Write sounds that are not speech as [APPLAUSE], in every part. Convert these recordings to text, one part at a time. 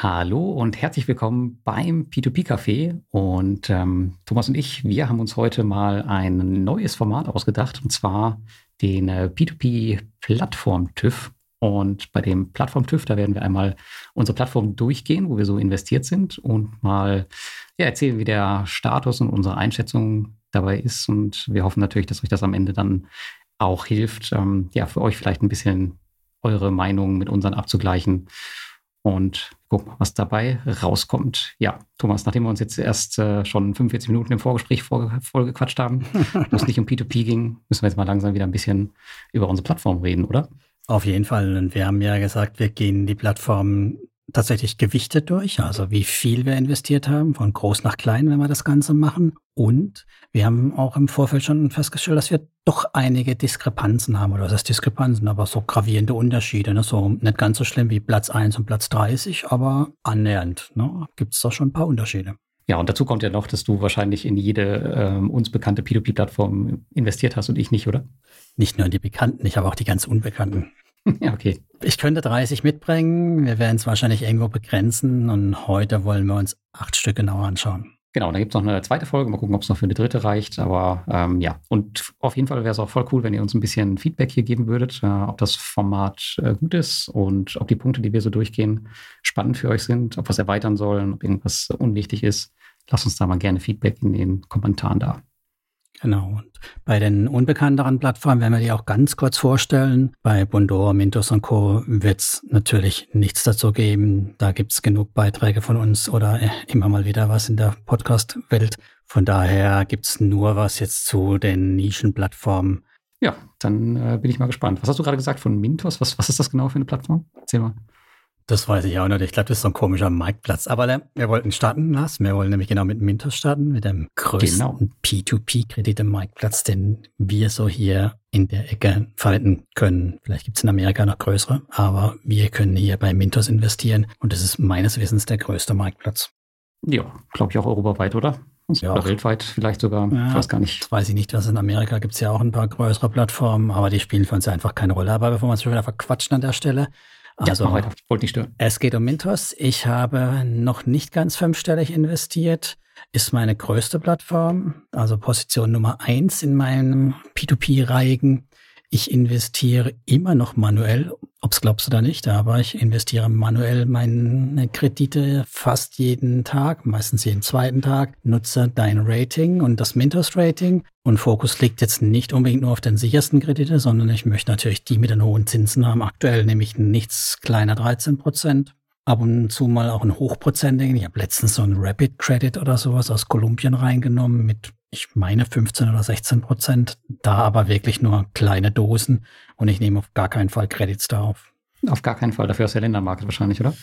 Hallo und herzlich willkommen beim P2P-Café. Und ähm, Thomas und ich, wir haben uns heute mal ein neues Format ausgedacht, und zwar den äh, P2P-Plattform-TÜV. Und bei dem Plattform-TÜV, da werden wir einmal unsere Plattform durchgehen, wo wir so investiert sind und mal ja, erzählen, wie der Status und unsere Einschätzung dabei ist. Und wir hoffen natürlich, dass euch das am Ende dann auch hilft, ähm, ja, für euch vielleicht ein bisschen eure Meinung mit unseren abzugleichen und gucken, was dabei rauskommt. Ja, Thomas, nachdem wir uns jetzt erst äh, schon 45 Minuten im Vorgespräch vollgequatscht haben, [LAUGHS] wo es nicht um P2P ging, müssen wir jetzt mal langsam wieder ein bisschen über unsere Plattform reden, oder? Auf jeden Fall. Und wir haben ja gesagt, wir gehen die Plattform tatsächlich gewichtet durch, also wie viel wir investiert haben, von groß nach klein, wenn wir das Ganze machen. Und wir haben auch im Vorfeld schon festgestellt, dass wir doch einige Diskrepanzen haben, oder was heißt Diskrepanzen, aber so gravierende Unterschiede. Ne? So nicht ganz so schlimm wie Platz 1 und Platz 30, aber annähernd. Ne? Gibt es da schon ein paar Unterschiede. Ja, und dazu kommt ja noch, dass du wahrscheinlich in jede ähm, uns bekannte P2P-Plattform investiert hast und ich nicht, oder? Nicht nur in die bekannten, ich habe auch die ganz unbekannten. [LAUGHS] Ja, okay. Ich könnte 30 mitbringen. Wir werden es wahrscheinlich irgendwo begrenzen und heute wollen wir uns acht Stück genauer anschauen. Genau, da gibt es noch eine zweite Folge. Mal gucken, ob es noch für eine dritte reicht. Aber ähm, ja, und auf jeden Fall wäre es auch voll cool, wenn ihr uns ein bisschen Feedback hier geben würdet, äh, ob das Format äh, gut ist und ob die Punkte, die wir so durchgehen, spannend für euch sind, ob wir es erweitern sollen, ob irgendwas unwichtig ist. Lasst uns da mal gerne Feedback in den Kommentaren da. Genau. Und bei den unbekannteren Plattformen werden wir die auch ganz kurz vorstellen. Bei Bondor, Mintos und Co. wird es natürlich nichts dazu geben. Da gibt es genug Beiträge von uns oder äh, immer mal wieder was in der Podcast-Welt. Von daher gibt es nur was jetzt zu den Nischenplattformen. Ja, dann äh, bin ich mal gespannt. Was hast du gerade gesagt von Mintos? Was, was ist das genau für eine Plattform? Erzähl mal. Das weiß ich auch nicht. Ich glaube, das ist so ein komischer Marktplatz. Aber äh, wir wollten starten, Lars. Wir wollen nämlich genau mit Mintos starten, mit dem größten genau. P2P-Kredite-Marktplatz, den wir so hier in der Ecke verwenden können. Vielleicht gibt es in Amerika noch größere, aber wir können hier bei Mintos investieren und das ist meines Wissens der größte Marktplatz. Ja, glaube ich auch europaweit, oder? Ja, oder weltweit vielleicht sogar. Ja, ich weiß gar nicht. Das weiß ich nicht. Was in Amerika gibt es ja auch ein paar größere Plattformen, aber die spielen für uns ja einfach keine Rolle. Aber bevor wir uns schon wieder verquatschen an der Stelle, also, ja, weiter. Wollte nicht stören. Es geht um Mintos. Ich habe noch nicht ganz fünfstellig investiert. Ist meine größte Plattform, also Position Nummer eins in meinem P2P-Reigen. Ich investiere immer noch manuell, ob es glaubst oder nicht, aber ich investiere manuell meine Kredite fast jeden Tag, meistens jeden zweiten Tag, nutze dein Rating und das Mintos-Rating. Und Fokus liegt jetzt nicht unbedingt nur auf den sichersten Kredite, sondern ich möchte natürlich die mit den hohen Zinsen haben. Aktuell nämlich nichts kleiner 13 Prozent. Ab und zu mal auch ein hochprozentigen. Ich habe letztens so einen Rapid Credit oder sowas aus Kolumbien reingenommen mit ich meine 15 oder 16 Prozent, da aber wirklich nur kleine Dosen und ich nehme auf gar keinen Fall Credits da auf. Gar keinen Fall, dafür ist der Ländermarket wahrscheinlich, oder?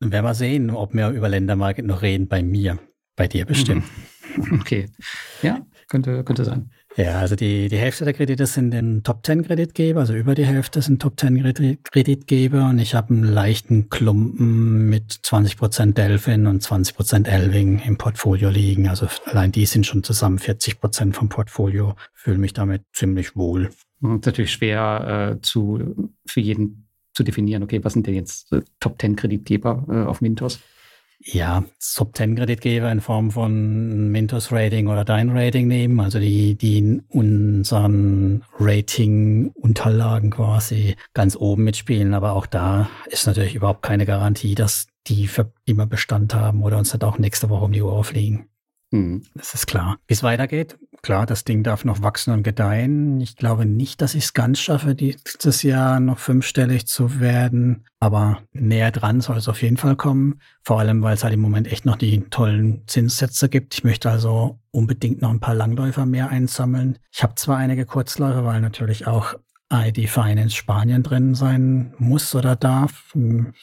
Werden wir sehen, ob wir über Ländermarket noch reden bei mir. Bei dir bestimmt. [LAUGHS] Okay. Ja, könnte, könnte sein. Ja, also die, die Hälfte der Kredite sind in Top 10 Kreditgeber, also über die Hälfte sind Top 10 Kreditgeber und ich habe einen leichten Klumpen mit 20% Delphin und 20% Elving im Portfolio liegen. Also allein die sind schon zusammen 40% vom Portfolio. Fühle mich damit ziemlich wohl. Das ist natürlich schwer äh, zu, für jeden zu definieren, okay, was sind denn jetzt äh, Top 10 Kreditgeber äh, auf Mintos? Ja, Sub-10-Kreditgeber in Form von Mintos Rating oder dein Rating nehmen, also die, die in unseren Rating-Unterlagen quasi ganz oben mitspielen. Aber auch da ist natürlich überhaupt keine Garantie, dass die für immer Bestand haben oder uns dann auch nächste Woche um die Uhr fliegen. Mhm. Das ist klar. Wie es weitergeht, klar, das Ding darf noch wachsen und gedeihen. Ich glaube nicht, dass ich es ganz schaffe, dieses Jahr noch fünfstellig zu werden. Aber näher dran soll es auf jeden Fall kommen. Vor allem, weil es halt im Moment echt noch die tollen Zinssätze gibt. Ich möchte also unbedingt noch ein paar Langläufer mehr einsammeln. Ich habe zwar einige Kurzläufer, weil natürlich auch ID Finance Spanien drin sein muss oder darf.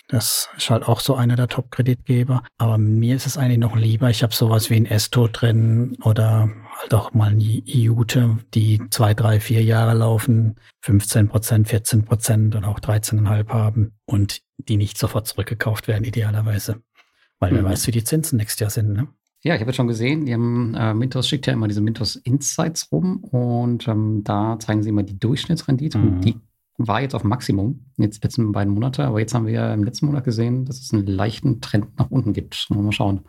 Das ist halt auch so einer der Top-Kreditgeber. Aber mir ist es eigentlich noch lieber, ich habe sowas wie ein Esto drin oder halt auch mal ein IUTE, die zwei, drei, vier Jahre laufen, 15 Prozent, 14 Prozent und auch 13,5% haben und die nicht sofort zurückgekauft werden, idealerweise. Weil mhm. wer weiß, wie die Zinsen nächstes Jahr sind, ne? Ja, ich habe jetzt schon gesehen, die haben, äh, Mintos schickt ja immer diese Mintos Insights rum und ähm, da zeigen sie immer die Durchschnittsrendite mhm. und die war jetzt auf Maximum, jetzt letzten beiden Monate, aber jetzt haben wir im letzten Monat gesehen, dass es einen leichten Trend nach unten gibt. Mal schauen,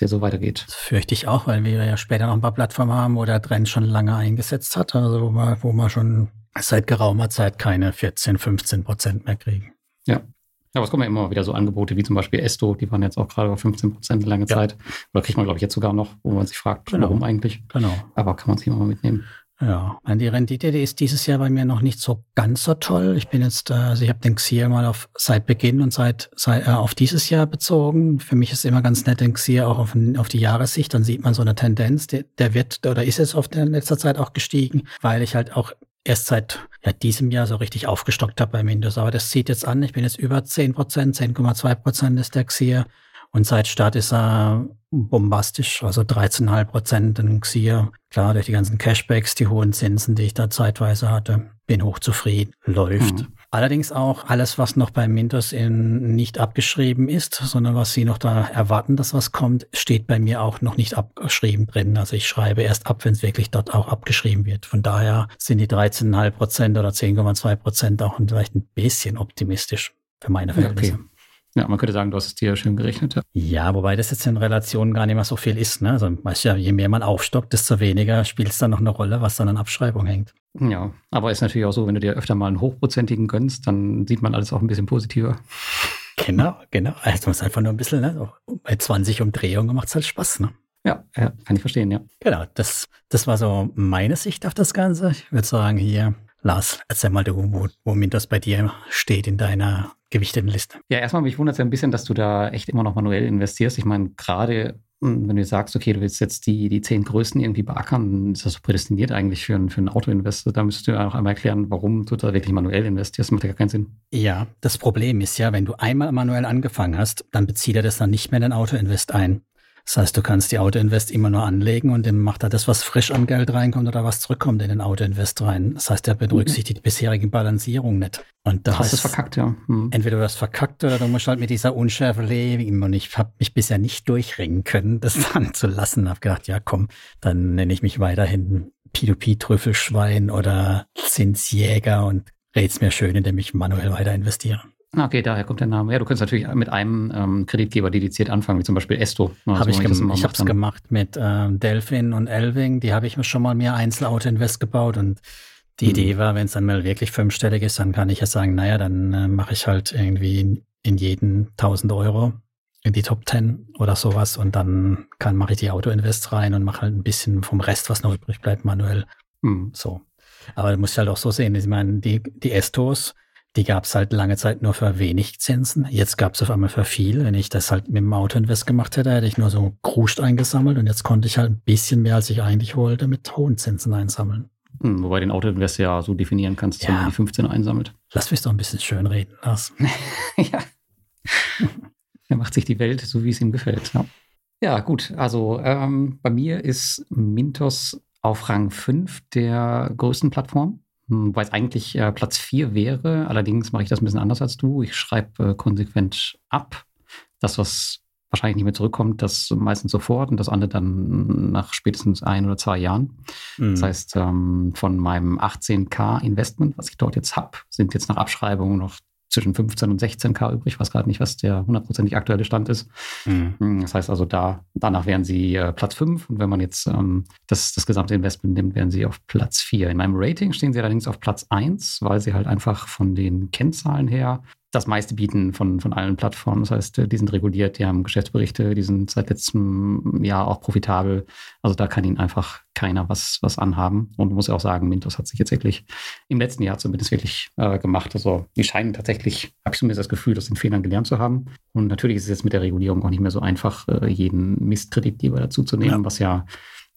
der so weitergeht. Das fürchte ich auch, weil wir ja später noch ein paar Plattformen haben, wo der Trend schon lange eingesetzt hat, also wo man, wo man schon seit geraumer Zeit keine 14, 15 Prozent mehr kriegen. Ja. Ja, aber es kommen ja immer wieder so Angebote wie zum Beispiel Esto, die waren jetzt auch gerade auf 15 Prozent lange ja. Zeit. Oder kriegt man, glaube ich, jetzt sogar noch, wo man sich fragt, genau. warum eigentlich. Genau. Aber kann man sich immer mal mitnehmen. Ja, die Rendite, die ist dieses Jahr bei mir noch nicht so ganz so toll. Ich bin jetzt, also ich habe den Xier mal auf seit Beginn und seit, seit äh, auf dieses Jahr bezogen. Für mich ist immer ganz nett den Xier auch auf, auf die Jahressicht. Dann sieht man so eine Tendenz. Der, der wird oder ist jetzt auf der letzter Zeit auch gestiegen, weil ich halt auch erst seit ja, diesem Jahr so richtig aufgestockt habe bei Windows. Aber das zieht jetzt an. Ich bin jetzt über 10 Prozent, 10,2 Prozent ist der Xier. Und seit Start ist er bombastisch, also 13,5 Prozent in Xier. Klar, durch die ganzen Cashbacks, die hohen Zinsen, die ich da zeitweise hatte, bin hochzufrieden, läuft. Mhm. Allerdings auch alles, was noch bei Mintos in nicht abgeschrieben ist, sondern was sie noch da erwarten, dass was kommt, steht bei mir auch noch nicht abgeschrieben drin. Also ich schreibe erst ab, wenn es wirklich dort auch abgeschrieben wird. Von daher sind die 13,5 Prozent oder 10,2 Prozent auch vielleicht ein bisschen optimistisch für meine Verhältnisse. Okay. Ja, man könnte sagen, du hast es dir schön gerechnet. Ja. ja, wobei das jetzt in Relation gar nicht mehr so viel ist. Ne? Also weißt ja, je mehr man aufstockt, desto weniger spielt es dann noch eine Rolle, was dann an Abschreibung hängt. Ja, aber ist natürlich auch so, wenn du dir öfter mal einen hochprozentigen gönnst, dann sieht man alles auch ein bisschen positiver. Genau, genau. Also man muss einfach nur ein bisschen, ne? bei 20 Umdrehungen macht es halt Spaß, ne? Ja, ja, kann ich verstehen, ja. Genau, das, das war so meine Sicht auf das Ganze. Ich würde sagen, hier, Lars, erzähl mal, du, wo, womit das bei dir steht in deiner gewichteten Liste. Ja, erstmal mich wundert es ja ein bisschen, dass du da echt immer noch manuell investierst. Ich meine, gerade hm, wenn du sagst, okay, du willst jetzt die, die zehn größten irgendwie beackern, dann ist das so prädestiniert eigentlich für, einen, für einen Autoinvestor. Da müsstest du ja auch einmal erklären, warum du da wirklich manuell investierst. Das macht ja gar keinen Sinn. Ja, das Problem ist ja, wenn du einmal manuell angefangen hast, dann bezieht er das dann nicht mehr in den Autoinvest ein. Das heißt, du kannst die Autoinvest immer nur anlegen und dann macht er das, was frisch an Geld reinkommt oder was zurückkommt in den Autoinvest rein. Das heißt, er berücksichtigt mhm. die bisherige Balancierung nicht. Und das Hast ist verkackt, ja. Mhm. Entweder du hast verkackt oder du musst halt mit dieser Unschärfe leben. Und ich habe mich bisher nicht durchringen können, das [LAUGHS] dann zu lassen. Hab gedacht, ja komm, dann nenne ich mich weiterhin P2P-Trüffelschwein oder Zinsjäger und red's mir schön, indem ich manuell weiter investiere. Okay, daher kommt der Name. Ja, du könntest natürlich mit einem ähm, Kreditgeber dediziert anfangen, wie zum Beispiel Esto. Also habe ich gemacht. Ich habe es gemacht mit ähm, Delphin und Elving. Die habe ich mir schon mal mehr Einzelauto-Invest gebaut und die mhm. Idee war, wenn es dann mal wirklich fünfstellig ist, dann kann ich ja sagen, naja, dann äh, mache ich halt irgendwie in, in jeden 1000 Euro in die Top 10 oder sowas und dann kann mache ich die Auto-Invest rein und mache halt ein bisschen vom Rest, was noch übrig bleibt, manuell. Mhm. So. Aber du musst halt auch so sehen, ich meine, die, die Estos, die gab es halt lange Zeit nur für wenig Zinsen. Jetzt gab es auf einmal für viel. Wenn ich das halt mit dem Autoinvest gemacht hätte, hätte ich nur so Kruscht eingesammelt und jetzt konnte ich halt ein bisschen mehr, als ich eigentlich wollte, mit hohen Zinsen einsammeln. Hm, wobei den Autoinvest ja so definieren kannst, dass ja. man die 15 einsammelt. Lass mich doch ein bisschen schön reden, Lars. [LAUGHS] ja. er macht sich die Welt so, wie es ihm gefällt. Ja, ja gut. Also ähm, bei mir ist Mintos auf Rang 5 der größten Plattform. Hm, weil es eigentlich äh, Platz 4 wäre. Allerdings mache ich das ein bisschen anders als du. Ich schreibe äh, konsequent ab. Das, was wahrscheinlich nicht mehr zurückkommt, das meistens sofort und das andere dann nach spätestens ein oder zwei Jahren. Mhm. Das heißt, ähm, von meinem 18k Investment, was ich dort jetzt habe, sind jetzt nach Abschreibung noch zwischen 15 und 16k übrig. Ich weiß gerade nicht, was der hundertprozentig aktuelle Stand ist. Mhm. Hm, das heißt also, da, danach wären sie äh, Platz 5 und wenn man jetzt ähm, das, das gesamte Investment nimmt, wären sie auf Platz 4. In meinem Rating stehen sie allerdings auf Platz 1, weil sie halt einfach von den Kennzahlen her das meiste bieten von, von allen Plattformen. Das heißt, die sind reguliert, die haben Geschäftsberichte, die sind seit letztem Jahr auch profitabel. Also da kann ihnen einfach keiner was, was anhaben. Und muss auch sagen, Mintos hat sich jetzt wirklich im letzten Jahr zumindest wirklich äh, gemacht. Also die scheinen tatsächlich, habe ich zumindest das Gefühl, aus den Fehlern gelernt zu haben. Und natürlich ist es jetzt mit der Regulierung auch nicht mehr so einfach, äh, jeden Mistkreditgeber dazuzunehmen, ja. was ja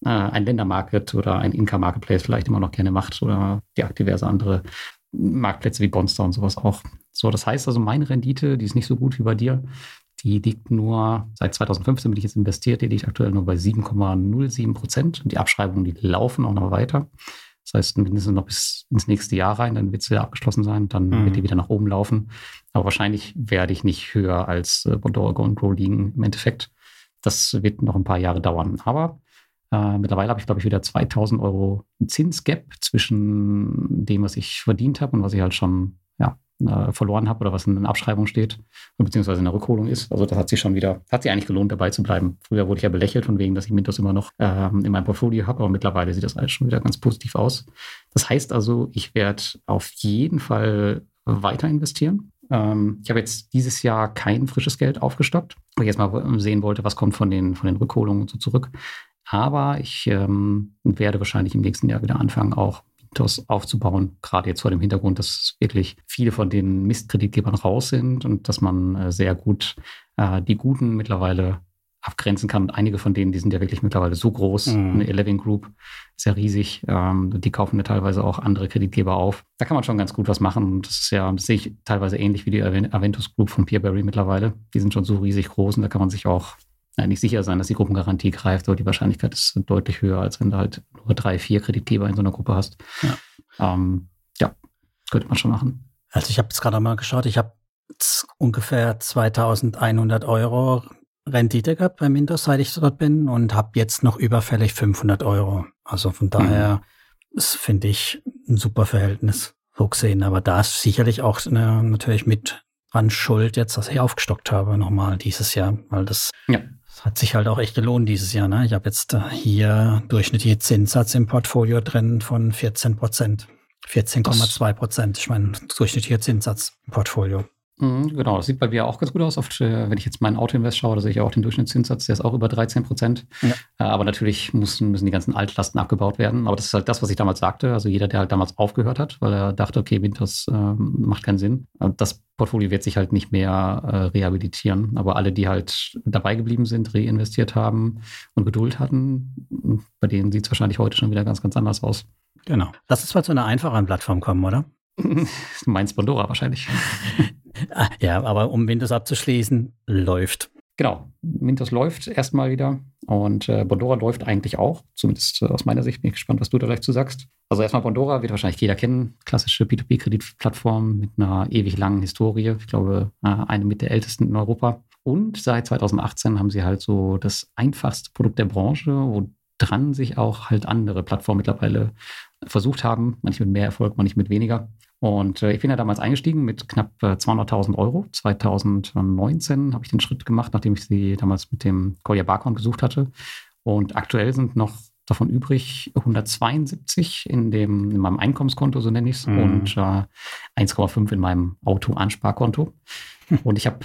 äh, ein Ländermarket oder ein Inka-Marketplace vielleicht immer noch gerne macht oder die diverse andere Marktplätze wie Bonster und sowas auch. So, das heißt also, meine Rendite, die ist nicht so gut wie bei dir. Die liegt nur, seit 2015 bin ich jetzt investiert, die liegt aktuell nur bei 7,07 Prozent. Und die Abschreibungen, die laufen auch noch weiter. Das heißt, mindestens noch bis ins nächste Jahr rein, dann wird es wieder abgeschlossen sein, dann mhm. wird die wieder nach oben laufen. Aber wahrscheinlich werde ich nicht höher als äh, Bondora Go Grow liegen im Endeffekt. Das wird noch ein paar Jahre dauern. Aber Äh, mittlerweile habe ich, glaube ich, wieder 2000 Euro Zinsgap zwischen dem, was ich verdient habe und was ich halt schon ja, äh, verloren habe oder was in der Abschreibung steht, beziehungsweise in der Rückholung ist. Also das hat sich schon wieder, hat sich eigentlich gelohnt, dabei zu bleiben. Früher wurde ich ja belächelt von wegen, dass ich Mintos immer noch ähm, in meinem Portfolio habe, aber mittlerweile sieht das alles schon wieder ganz positiv aus. Das heißt also, ich werde auf jeden Fall weiter investieren. Ähm, ich habe jetzt dieses Jahr kein frisches Geld aufgestockt, weil ich jetzt mal sehen wollte, was kommt von den, von den Rückholungen und so zurück. Aber ich ähm, werde wahrscheinlich im nächsten Jahr wieder anfangen, auch Mythos aufzubauen, gerade jetzt vor dem Hintergrund, dass wirklich viele von den Mistkreditgebern raus sind und dass man äh, sehr gut äh, die Guten mittlerweile abgrenzen kann. Und einige von denen, die sind ja wirklich mittlerweile so groß. Mhm. Eine Eleven Group ist ja riesig. Ähm, die kaufen ja teilweise auch andere Kreditgeber auf. Da kann man schon ganz gut was machen. Das ist ja, das sehe ich teilweise ähnlich wie die Aventus Group von Peerberry mittlerweile. Die sind schon so riesig groß und da kann man sich auch nicht sicher sein, dass die Gruppengarantie greift, aber die Wahrscheinlichkeit ist deutlich höher, als wenn du halt nur drei, vier Kreditgeber in so einer Gruppe hast. Ja, ähm, ja könnte man schon machen. Also ich habe jetzt gerade mal geschaut, ich habe ungefähr 2100 Euro Rendite gehabt bei Mintos, seit ich dort bin und habe jetzt noch überfällig 500 Euro. Also von daher mhm. finde ich ein super Verhältnis so gesehen. Aber da ist sicherlich auch eine, natürlich mit dran schuld jetzt, dass ich aufgestockt habe nochmal dieses Jahr, weil das ja. Hat sich halt auch echt gelohnt dieses Jahr. Ne? Ich habe jetzt äh, hier durchschnittliche Zinssatz im Portfolio drin von 14 Prozent. 14,2 Prozent. Ich meine, durchschnittlicher Zinssatz im Portfolio. Mhm, genau, das sieht bei mir auch ganz gut aus. Oft, äh, wenn ich jetzt meinen Autoinvest schaue, da sehe ich auch den Durchschnittszinssatz, der ist auch über 13 Prozent. Ja. Äh, aber natürlich müssen, müssen die ganzen Altlasten abgebaut werden. Aber das ist halt das, was ich damals sagte. Also jeder, der halt damals aufgehört hat, weil er dachte, okay, Winters äh, macht keinen Sinn. Das Portfolio wird sich halt nicht mehr äh, rehabilitieren. Aber alle, die halt dabei geblieben sind, reinvestiert haben und Geduld hatten, bei denen sieht es wahrscheinlich heute schon wieder ganz, ganz anders aus. Genau. Lass uns mal zu einer einfachen Plattform kommen, oder? [LAUGHS] Du meinst Pandora wahrscheinlich. [LAUGHS] Ah, ja, aber um Windows abzuschließen, läuft. Genau, Windows läuft erstmal wieder und äh, Bondora läuft eigentlich auch, zumindest äh, aus meiner Sicht. Bin ich gespannt, was du da gleich zu sagst. Also erstmal Bondora wird wahrscheinlich jeder kennen. Klassische P2P-Kreditplattform mit einer ewig langen Historie. Ich glaube, äh, eine mit der ältesten in Europa. Und seit 2018 haben sie halt so das einfachste Produkt der Branche, wo dran sich auch halt andere Plattformen mittlerweile versucht haben. Manche mit mehr Erfolg, manche mit weniger. Und äh, ich bin ja damals eingestiegen mit knapp äh, 200.000 Euro. 2019 habe ich den Schritt gemacht, nachdem ich sie damals mit dem Collier Barcon besucht hatte. Und aktuell sind noch davon übrig 172 in, dem, in meinem Einkommenskonto, so nenne ich es, mhm. und äh, 1,5 in meinem Auto-Ansparkonto. Und ich habe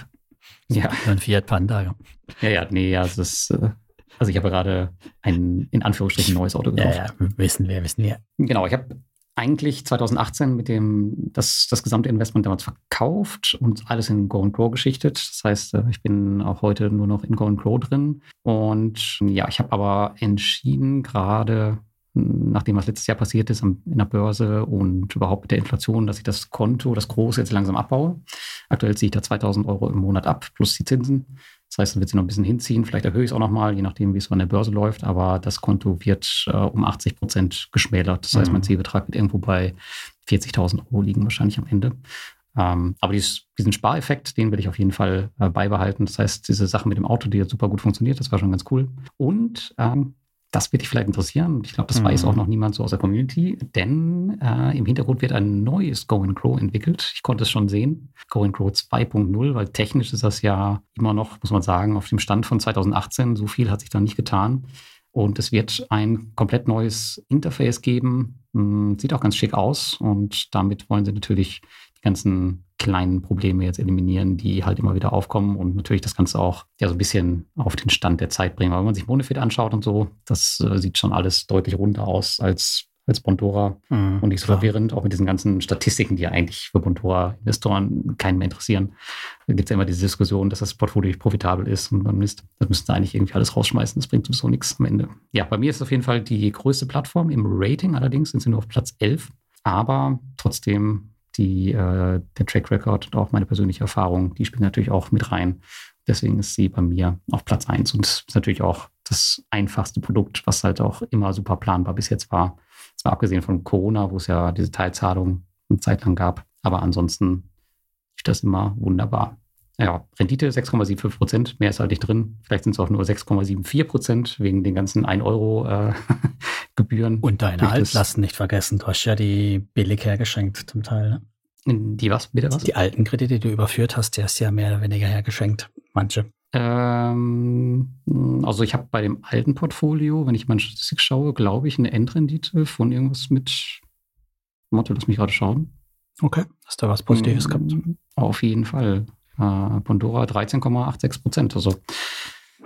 ja. Ein Fiat Panda, ja. Ja, ja, nee, ja, es ist, äh, also ich habe gerade ein in Anführungsstrichen neues Auto gekauft. Ja, ja, wissen wir, wissen wir. Genau, ich habe eigentlich 2018 mit dem das, das gesamte Investment damals verkauft und alles in Go and Grow geschichtet. Das heißt, äh, ich bin auch heute nur noch in Go and Grow drin. Und ja, ich habe aber entschieden, gerade nachdem was letztes Jahr passiert ist in der Börse und überhaupt mit der Inflation, dass ich das Konto, das große, jetzt langsam abbaue. Aktuell ziehe ich da 2000 Euro im Monat ab, plus die Zinsen. Das heißt, dann wird sie noch ein bisschen hinziehen. Vielleicht erhöhe ich es auch nochmal, je nachdem, wie es so an der Börse läuft. Aber das Konto wird äh, um 80 Prozent geschmälert. Das heißt, mein mhm. Zielbetrag wird irgendwo bei 40.000 Euro liegen, wahrscheinlich am Ende. Ähm, aber dies, diesen Spareffekt, den will ich auf jeden Fall äh, beibehalten. Das heißt, diese Sache mit dem Auto, die jetzt super gut funktioniert, das war schon ganz cool. Und ähm, das wird dich vielleicht interessieren. Ich glaube, das mhm. weiß auch noch niemand so aus der Community, denn äh, im Hintergrund wird ein neues Go and Grow entwickelt. Ich konnte es schon sehen. Go and Grow 2.0, weil technisch ist das ja immer noch, muss man sagen, auf dem Stand von 2018. So viel hat sich da nicht getan. Und es wird ein komplett neues Interface geben. Hm, sieht auch ganz schick aus. Und damit wollen sie natürlich die ganzen kleinen Probleme jetzt eliminieren, die halt immer wieder aufkommen und natürlich das Ganze auch ja so ein bisschen auf den Stand der Zeit bringen. Aber wenn man sich Monefit anschaut und so, das äh, sieht schon alles deutlich runder aus als als Bondora mhm, und nicht so klar. verwirrend, auch mit diesen ganzen Statistiken, die ja eigentlich für Bondora-Investoren keinen mehr interessieren. Da gibt es ja immer diese Diskussion, dass das Portfolio nicht profitabel ist und man müsste, das müssten eigentlich irgendwie alles rausschmeißen. Das bringt sowieso nichts am Ende. Ja, bei mir ist es auf jeden Fall die größte Plattform im Rating, allerdings sind sie nur auf Platz 11, aber trotzdem die, äh, der Track Record und auch meine persönliche Erfahrung, die spielen natürlich auch mit rein. Deswegen ist sie bei mir auf Platz 1 und ist natürlich auch das einfachste Produkt, was halt auch immer super planbar bis jetzt war. Zwar abgesehen von Corona, wo es ja diese Teilzahlung eine Zeit lang gab, aber ansonsten ist das immer wunderbar. Ja, Rendite 6,75 Prozent, mehr ist halt nicht drin. Vielleicht sind es auch nur 6,74 Prozent wegen den ganzen 1 Euro äh, [LAUGHS] Gebühren. Und deine Altlasten nicht vergessen. Du hast ja die billig hergeschenkt zum Teil. Ne? Die was, bitte was? Die alten Kredite, die du überführt hast, die hast du ja mehr oder weniger hergeschenkt. Manche. Ähm, also ich habe bei dem alten Portfolio, wenn ich meine Statistik schaue, glaube ich, eine Endrendite von irgendwas mit, Motto, lass mich gerade schauen. Okay, hast du was Positives gehabt? Auf jeden Fall. Äh, Pandora 13,86 Prozent. Also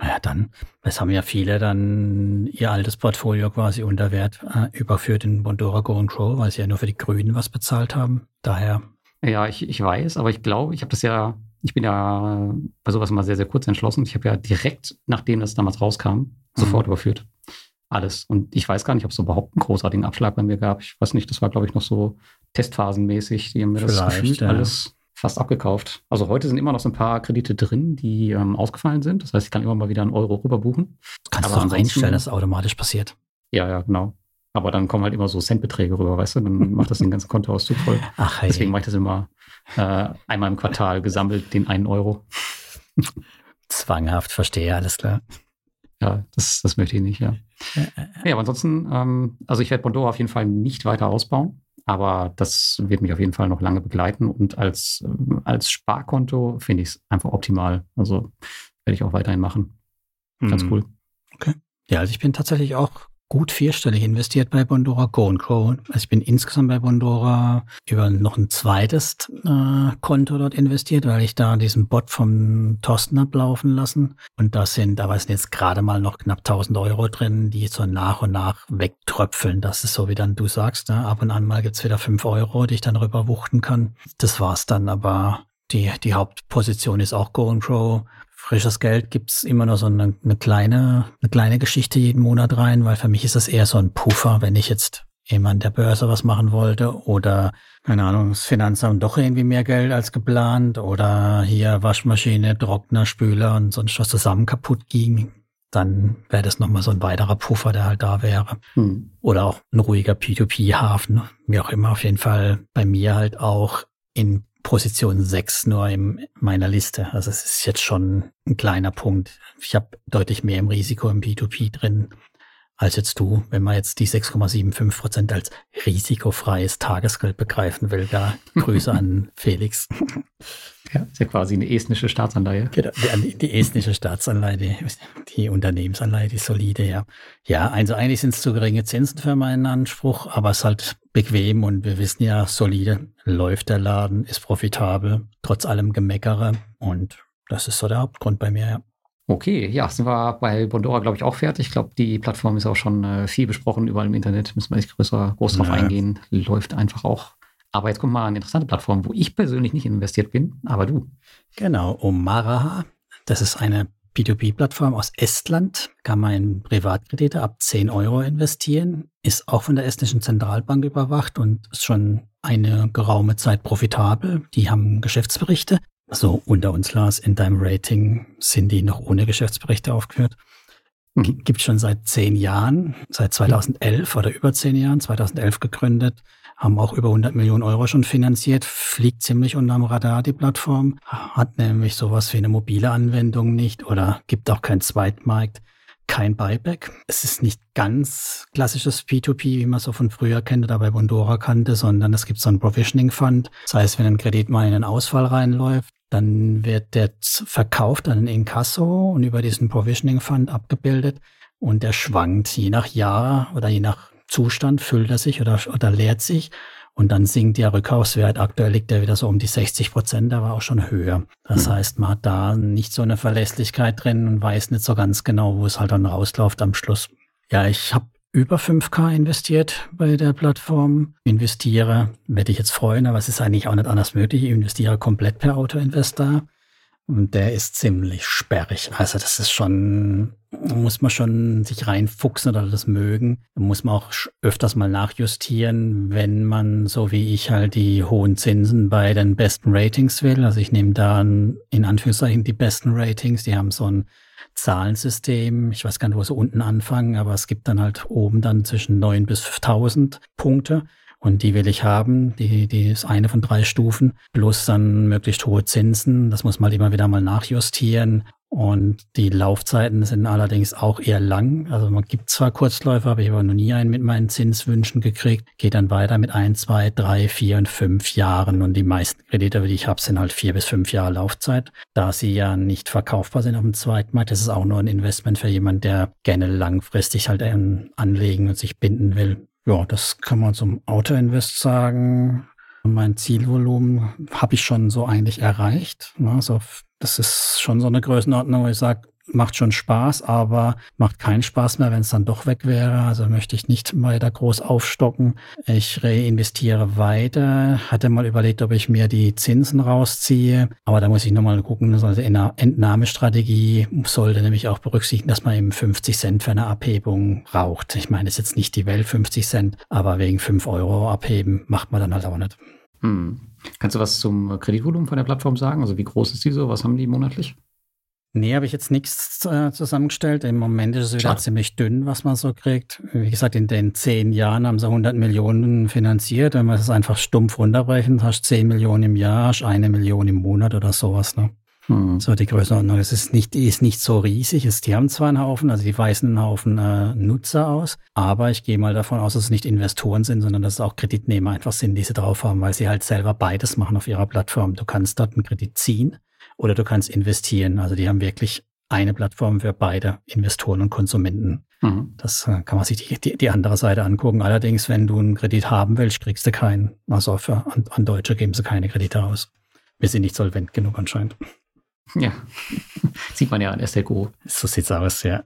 naja, dann, es haben ja viele dann ihr altes Portfolio quasi unter Wert äh, überführt in Bondora Go and Grow, weil sie ja nur für die Grünen was bezahlt haben. Daher. Ja, ich, ich weiß, aber ich glaube, ich habe das ja, ich bin ja bei sowas immer sehr, sehr kurz entschlossen. Ich habe ja direkt, nachdem das damals rauskam, sofort mhm. überführt. Alles. Und ich weiß gar nicht, ob es überhaupt einen großartigen Abschlag bei mir gab. Ich weiß nicht, das war, glaube ich, noch so testphasenmäßig. Die haben mir Vielleicht, das gefühlt ja. alles fast abgekauft. Also heute sind immer noch so ein paar Kredite drin, die ähm, ausgefallen sind. Das heißt, ich kann immer mal wieder einen Euro rüber buchen. Kannst Aber du auch einstellen, dass es automatisch passiert. Ja, ja, genau. Aber dann kommen halt immer so Centbeträge rüber, weißt du? Dann macht das den ganzen Kontoauszug voll. [LAUGHS] Ach, hey. Deswegen mache ich das immer äh, einmal im Quartal gesammelt, den einen Euro. Zwanghaft, verstehe, alles klar. Ja, das, das möchte ich nicht, ja. Ja, aber ansonsten, ähm, also ich werde Bondora auf jeden Fall nicht weiter ausbauen. Aber das wird mich auf jeden Fall noch lange begleiten. Und als, ähm, als Sparkonto finde ich es einfach optimal. Also werde ich auch weiterhin machen. Ganz mhm. cool. Okay. Ja, also ich bin tatsächlich auch gut vierstellig investiert bei Bondora Go and Co. Also ich bin insgesamt bei Bondora über noch ein zweites äh, Konto dort investiert, weil ich da diesen Bot vom Thorsten ablaufen lassen. Und da sind, da sind jetzt gerade mal noch knapp 1000 Euro drin, die so nach und nach wegtröpfeln. Das ist so, wie dann du sagst. Ne? Ab und an mal gibt's wieder 5 Euro, die ich dann rüberwuchten kann. Das war's dann, aber die, die Hauptposition ist auch Go and Grow frisches Geld gibt's immer nur so eine, eine, kleine, eine kleine Geschichte jeden Monat rein, weil für mich ist das eher so ein Puffer, wenn ich jetzt eben an der Börse was machen wollte oder, keine Ahnung, das Finanzamt doch irgendwie mehr Geld als geplant oder hier Waschmaschine, Trockner, Spüler und sonst was zusammen kaputt ging, dann wäre das nochmal so ein weiterer Puffer, der halt da wäre. Hm. Oder auch ein ruhiger P2P-Hafen, wie auch immer. Auf jeden Fall bei mir halt auch in Position 6 nur in meiner Liste. Also es ist jetzt schon ein kleiner Punkt. Ich habe deutlich mehr im Risiko im P2P drin als jetzt du, wenn man jetzt die 6,75 Prozent als risikofreies Tagesgeld begreifen will. Da Grüße an [LAUGHS] Felix. Ja, ist ja quasi eine estnische Staatsanleihe. Genau, die, die estnische Staatsanleihe, die, die, Unternehmensanleihe, die solide, ja. Ja, also eigentlich sind es zu geringe Zinsen für meinen Anspruch, aber es ist halt bequem und wir wissen ja, solide läuft der Laden, ist profitabel, trotz allem Gemeckere und das ist so der Hauptgrund bei mir, ja. Okay, ja, sind wir bei Bondora, glaube ich, auch fertig. Ich glaube, die Plattform ist auch schon äh, viel besprochen, überall im Internet. Müssen wir nicht größer, groß drauf ja. eingehen. Läuft einfach auch. Aber jetzt kommt mal eine interessante Plattform, wo ich persönlich nicht investiert bin, aber du. Genau, Omaraha. Das ist eine P2P-Plattform aus Estland. Kann man in Privatkredite ab 10 Euro investieren. Ist auch von der estnischen Zentralbank überwacht und ist schon eine geraume Zeit profitabel. Die haben Geschäftsberichte. So unter uns, Lars, in deinem Rating sind die noch ohne Geschäftsberichte aufgeführt. Mhm. Gibt schon seit zehn Jahren, seit 2011 oder über zehn Jahren, 2011 gegründet, haben auch über 100 Millionen Euro schon finanziert, fliegt ziemlich unterm Radar die Plattform, hat nämlich sowas wie eine mobile Anwendung nicht oder gibt auch keinen Zweitmarkt, kein Buyback. Es ist nicht ganz klassisches P2P, wie man so von früher kennt oder bei Bondora kannte, sondern es gibt so einen Provisioning Fund. Das heißt, wenn ein Kredit mal in einen Ausfall reinläuft, dann wird der verkauft an den Inkasso und über diesen Provisioning Fund abgebildet und der schwankt je nach Jahr oder je nach Zustand, füllt er sich oder, oder leert sich und dann sinkt der Rückkaufswert. Aktuell liegt er wieder so um die 60 Prozent, der war auch schon höher. Das mhm. heißt, man hat da nicht so eine Verlässlichkeit drin und weiß nicht so ganz genau, wo es halt dann rausläuft am Schluss. Ja, ich habe über 5K investiert bei der Plattform. Investiere, werde ich jetzt freuen, aber es ist eigentlich auch nicht anders möglich. Ich investiere komplett per Auto-Investor. Und der ist ziemlich sperrig. Also das ist schon, muss man schon sich reinfuchsen oder das mögen. Muss man auch öfters mal nachjustieren, wenn man, so wie ich, halt die hohen Zinsen bei den besten Ratings will. Also ich nehme da in Anführungszeichen die besten Ratings. Die haben so ein Zahlensystem. Ich weiß gar nicht, wo sie unten anfangen, aber es gibt dann halt oben dann zwischen 9 bis 5000 Punkte. und die will ich haben. Die, die ist eine von drei Stufen, plus dann möglichst hohe Zinsen. Das muss man halt immer wieder mal nachjustieren. Und die Laufzeiten sind allerdings auch eher lang. Also man gibt zwar Kurzläufe, aber ich habe noch nie einen mit meinen Zinswünschen gekriegt. Geht dann weiter mit ein, zwei, drei, vier und fünf Jahren. Und die meisten Kredite, die ich habe, sind halt vier bis fünf Jahre Laufzeit. Da sie ja nicht verkaufbar sind auf dem Zweitmarkt, das ist auch nur ein Investment für jemanden, der gerne langfristig halt anlegen und sich binden will. Ja, das kann man zum Auto-Invest sagen. Mein Zielvolumen habe ich schon so eigentlich erreicht. Also das ist schon so eine Größenordnung, wo ich sage, macht schon Spaß, aber macht keinen Spaß mehr, wenn es dann doch weg wäre. Also möchte ich nicht weiter groß aufstocken. Ich reinvestiere weiter. Hatte mal überlegt, ob ich mir die Zinsen rausziehe. Aber da muss ich nochmal gucken. Also Entnahmestrategie sollte nämlich auch berücksichtigen, dass man eben 50 Cent für eine Abhebung braucht. Ich meine, es ist jetzt nicht die Welt 50 Cent, aber wegen 5 Euro abheben macht man dann halt auch nicht. Hm. Kannst du was zum Kreditvolumen von der Plattform sagen? Also wie groß ist die so? Was haben die monatlich? Nee, habe ich jetzt nichts äh, zusammengestellt. Im Moment ist es wieder Schade. ziemlich dünn, was man so kriegt. Wie gesagt, in den zehn Jahren haben sie 100 Millionen finanziert. Wenn wir es einfach stumpf runterbrechen, hast du 10 Millionen im Jahr, hast eine Million im Monat oder sowas. Ne? Hm. So die Größenordnung. Es ist nicht, ist nicht so riesig. Es, die haben zwar einen Haufen, also die weisen einen Haufen äh, Nutzer aus, aber ich gehe mal davon aus, dass es nicht Investoren sind, sondern dass es auch Kreditnehmer einfach sind, die sie drauf haben, weil sie halt selber beides machen auf ihrer Plattform. Du kannst dort einen Kredit ziehen oder du kannst investieren. Also die haben wirklich eine Plattform für beide Investoren und Konsumenten. Mhm. Das äh, kann man sich die, die, die, andere Seite angucken. Allerdings, wenn du einen Kredit haben willst, kriegst du keinen. Also für, an, an Deutsche geben sie keine Kredite aus. Wir sind nicht solvent genug anscheinend. Ja, [LAUGHS] sieht man ja an SLGO. So sieht's aus, ja.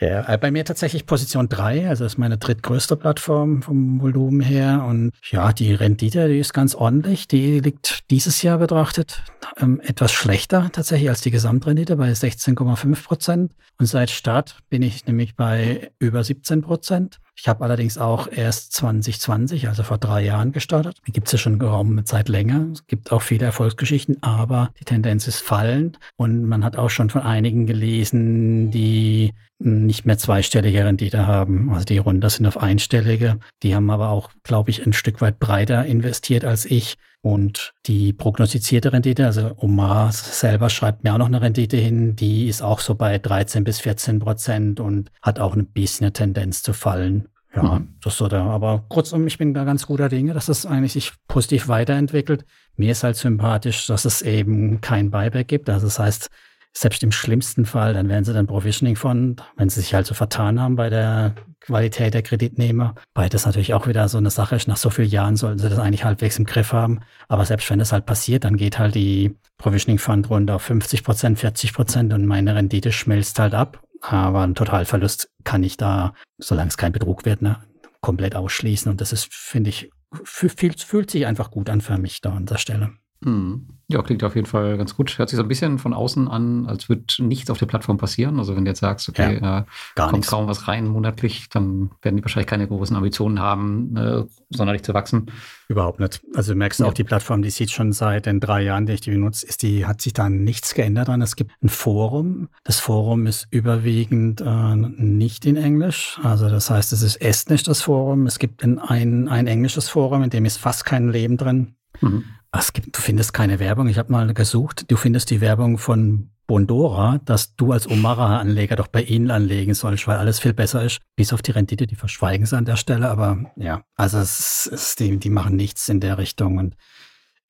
Ja, äh, bei mir tatsächlich Position 3, also ist meine drittgrößte Plattform vom Volumen her. Und ja, die Rendite, die ist ganz ordentlich. Die liegt dieses Jahr betrachtet ähm, etwas schlechter tatsächlich als die Gesamtrendite bei 16,5 Prozent. Und seit Start bin ich nämlich bei über 17 Prozent. Ich habe allerdings auch erst 2020, also vor drei Jahren gestartet. Gibt es ja schon geraume Zeit länger. Es gibt auch viele Erfolgsgeschichten, aber die Tendenz ist fallend. Und man hat auch schon von einigen gelesen, die nicht mehr zweistellige Rendite haben. Also die runter sind auf einstellige. Die haben aber auch, glaube ich, ein Stück weit breiter investiert als ich. Und die prognostizierte Rendite, also Omar selber schreibt mir auch noch eine Rendite hin, die ist auch so bei 13 bis 14 Prozent und hat auch ein bisschen eine Tendenz zu fallen. Ja, mhm. das so da. Aber kurzum, ich bin da ganz guter Dinge, dass das eigentlich sich positiv weiterentwickelt. Mir ist halt sympathisch, dass es eben kein Buyback gibt. Also das heißt, selbst im schlimmsten Fall, dann werden sie dann Provisioning Fund, wenn sie sich halt so vertan haben bei der Qualität der Kreditnehmer. Weil das natürlich auch wieder so eine Sache ist, nach so vielen Jahren sollten sie das eigentlich halbwegs im Griff haben. Aber selbst wenn das halt passiert, dann geht halt die Provisioning Fund runter auf 50 Prozent, 40 Prozent und meine Rendite schmelzt halt ab. Aber ein Totalverlust kann ich da, solange es kein Betrug wird, ne, komplett ausschließen. Und das ist, finde ich, fühlt sich einfach gut an für mich da an der Stelle. Hm. Ja, klingt auf jeden Fall ganz gut. Hört sich so ein bisschen von außen an, als würde nichts auf der Plattform passieren. Also wenn du jetzt sagst, okay, ja, äh, kommt kaum was rein monatlich, dann werden die wahrscheinlich keine großen Ambitionen haben, äh, sonderlich zu wachsen. Überhaupt nicht. Also du merkst ja. auch, die Plattform, die sieht schon seit den drei Jahren, die ich die benutze, ist die, hat sich da nichts geändert dran. Es gibt ein Forum. Das Forum ist überwiegend äh, nicht in Englisch. Also das heißt, es ist estnisch, das Forum. Es gibt ein, ein, ein englisches Forum, in dem ist fast kein Leben drin. Mhm. Es gibt, du findest keine Werbung. Ich habe mal gesucht. Du findest die Werbung von Bondora, dass du als Omara-Anleger doch bei ihnen anlegen sollst, weil alles viel besser ist. Bis auf die Rendite, die verschweigen sie an der Stelle. Aber ja, also es ist, die, die machen nichts in der Richtung und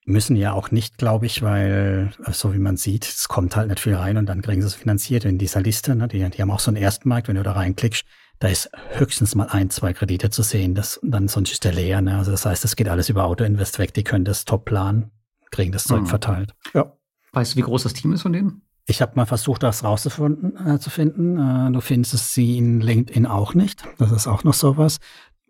müssen ja auch nicht, glaube ich, weil, so wie man sieht, es kommt halt nicht viel rein und dann kriegen sie es finanziert in dieser Liste. Ne? Die, die haben auch so einen Erstmarkt, wenn du da reinklickst, da ist höchstens mal ein, zwei Kredite zu sehen. Das, dann sonst ist der leer. Ne? Also das heißt, das geht alles über Autoinvest weg. Die können das top planen, kriegen das Zeug mhm. verteilt. Ja. Weißt du, wie groß das Team ist von denen? Ich habe mal versucht, das rauszufinden. Äh, zu finden. Äh, du findest sie in LinkedIn auch nicht. Das ist auch noch sowas.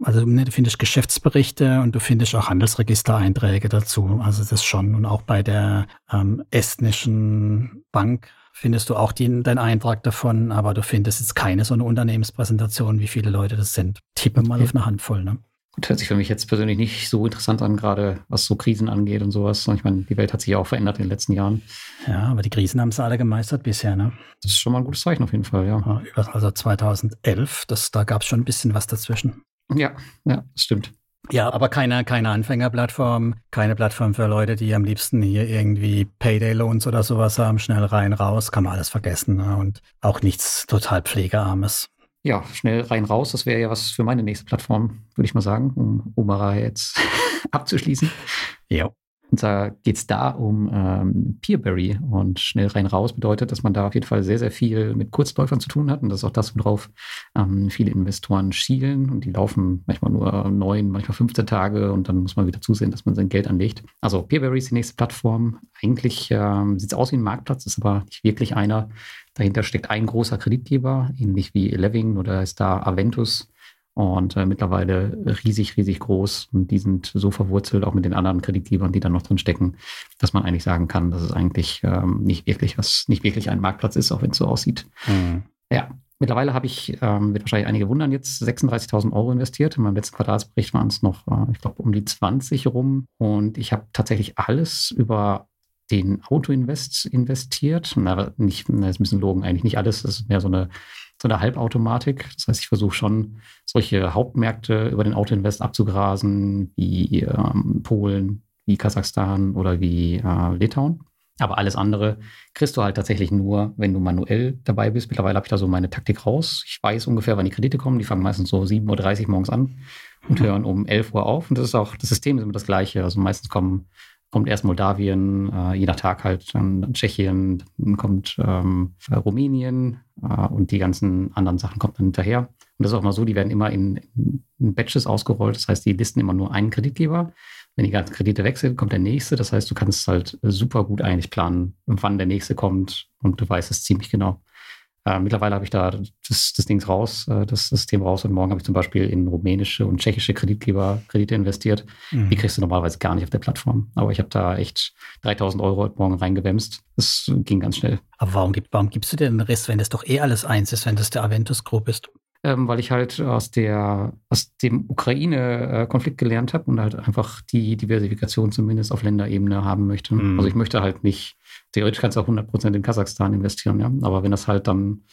Also ne, du findest Geschäftsberichte und du findest auch Handelsregistereinträge dazu. Also das schon. Und auch bei der ähm, estnischen Bank findest du auch den, deinen Eintrag davon, aber du findest jetzt keine so eine Unternehmenspräsentation, wie viele Leute das sind. Tippe mal okay. auf eine Handvoll, ne? Gut, hört sich für mich jetzt persönlich nicht so interessant an, gerade was so Krisen angeht und sowas. Und ich meine, die Welt hat sich ja auch verändert in den letzten Jahren. Ja, aber die Krisen haben sie alle gemeistert bisher, ne? Das ist schon mal ein gutes Zeichen auf jeden Fall, ja. ja also 2011, das, da gab es schon ein bisschen was dazwischen. Ja, ja, das stimmt. Ja, aber keine, keine Anfängerplattform, keine Plattform für Leute, die am liebsten hier irgendwie Payday-Loans oder sowas haben, schnell rein, raus, kann man alles vergessen. Ne? Und auch nichts total Pflegearmes. Ja, schnell rein, raus, das wäre ja was für meine nächste Plattform, würde ich mal sagen, um Omara jetzt [LAUGHS] abzuschließen. Ja. Und zwar geht es da um ähm, Peerberry und schnell rein raus bedeutet, dass man da auf jeden Fall sehr, sehr viel mit Kurzläufern zu tun hat. Und das ist auch das, worauf ähm, viele Investoren schielen. Und die laufen manchmal nur neun, manchmal 15 Tage und dann muss man wieder zusehen, dass man sein Geld anlegt. Also Peerberry ist die nächste Plattform. Eigentlich ähm, sieht es aus wie ein Marktplatz, ist aber nicht wirklich einer. Dahinter steckt ein großer Kreditgeber, ähnlich wie Eleving oder ist da Aventus und äh, mittlerweile riesig, riesig groß. Und die sind so verwurzelt, auch mit den anderen Kreditgebern, die da noch drin stecken, dass man eigentlich sagen kann, dass es eigentlich ähm, nicht wirklich was, nicht wirklich ein Marktplatz ist, auch wenn es so aussieht. Mhm. Ja, mittlerweile habe ich, ähm, wird wahrscheinlich einige wundern, jetzt 36.000 Euro investiert. In meinem letzten Quartalsbericht waren es noch, äh, ich glaube, um die 20 rum. Und ich habe tatsächlich alles über den Autoinvest investiert. Na, nicht, na, ist ein bisschen logen, eigentlich nicht alles. Das ist mehr so eine so eine Halbautomatik. Das heißt, ich versuche schon, solche Hauptmärkte über den Autoinvest abzugrasen, wie ähm, Polen, wie Kasachstan oder wie äh, Litauen. Aber alles andere kriegst du halt tatsächlich nur, wenn du manuell dabei bist. Mittlerweile habe ich da so meine Taktik raus. Ich weiß ungefähr, wann die Kredite kommen. Die fangen meistens so 7.30 Uhr morgens an und hören um 11 Uhr auf. Und das ist auch, das System ist immer das gleiche. Also meistens kommen kommt erst Moldawien, äh, je nach Tag halt dann Tschechien, dann kommt ähm, Rumänien äh, und die ganzen anderen Sachen kommen dann hinterher. Und das ist auch mal so, die werden immer in, in Batches ausgerollt. Das heißt, die listen immer nur einen Kreditgeber. Wenn die ganzen Kredite wechseln, kommt der nächste. Das heißt, du kannst halt super gut eigentlich planen, wann der nächste kommt und du weißt es ziemlich genau. Äh, mittlerweile habe ich da das, das Ding raus, äh, das System raus und morgen habe ich zum Beispiel in rumänische und tschechische Kreditgeber Kredite investiert. Mhm. Die kriegst du normalerweise gar nicht auf der Plattform. Aber ich habe da echt 3000 Euro heute Morgen reingewämst. Das ging ganz schnell. Aber warum, warum gibst du dir den Rest, wenn das doch eh alles eins ist, wenn das der Aventus Group ist? Ähm, weil ich halt aus, der, aus dem Ukraine-Konflikt gelernt habe und halt einfach die Diversifikation zumindest auf Länderebene haben möchte. Mhm. Also ich möchte halt nicht, theoretisch kannst du auch 100% in Kasachstan investieren, ja, aber wenn das halt dann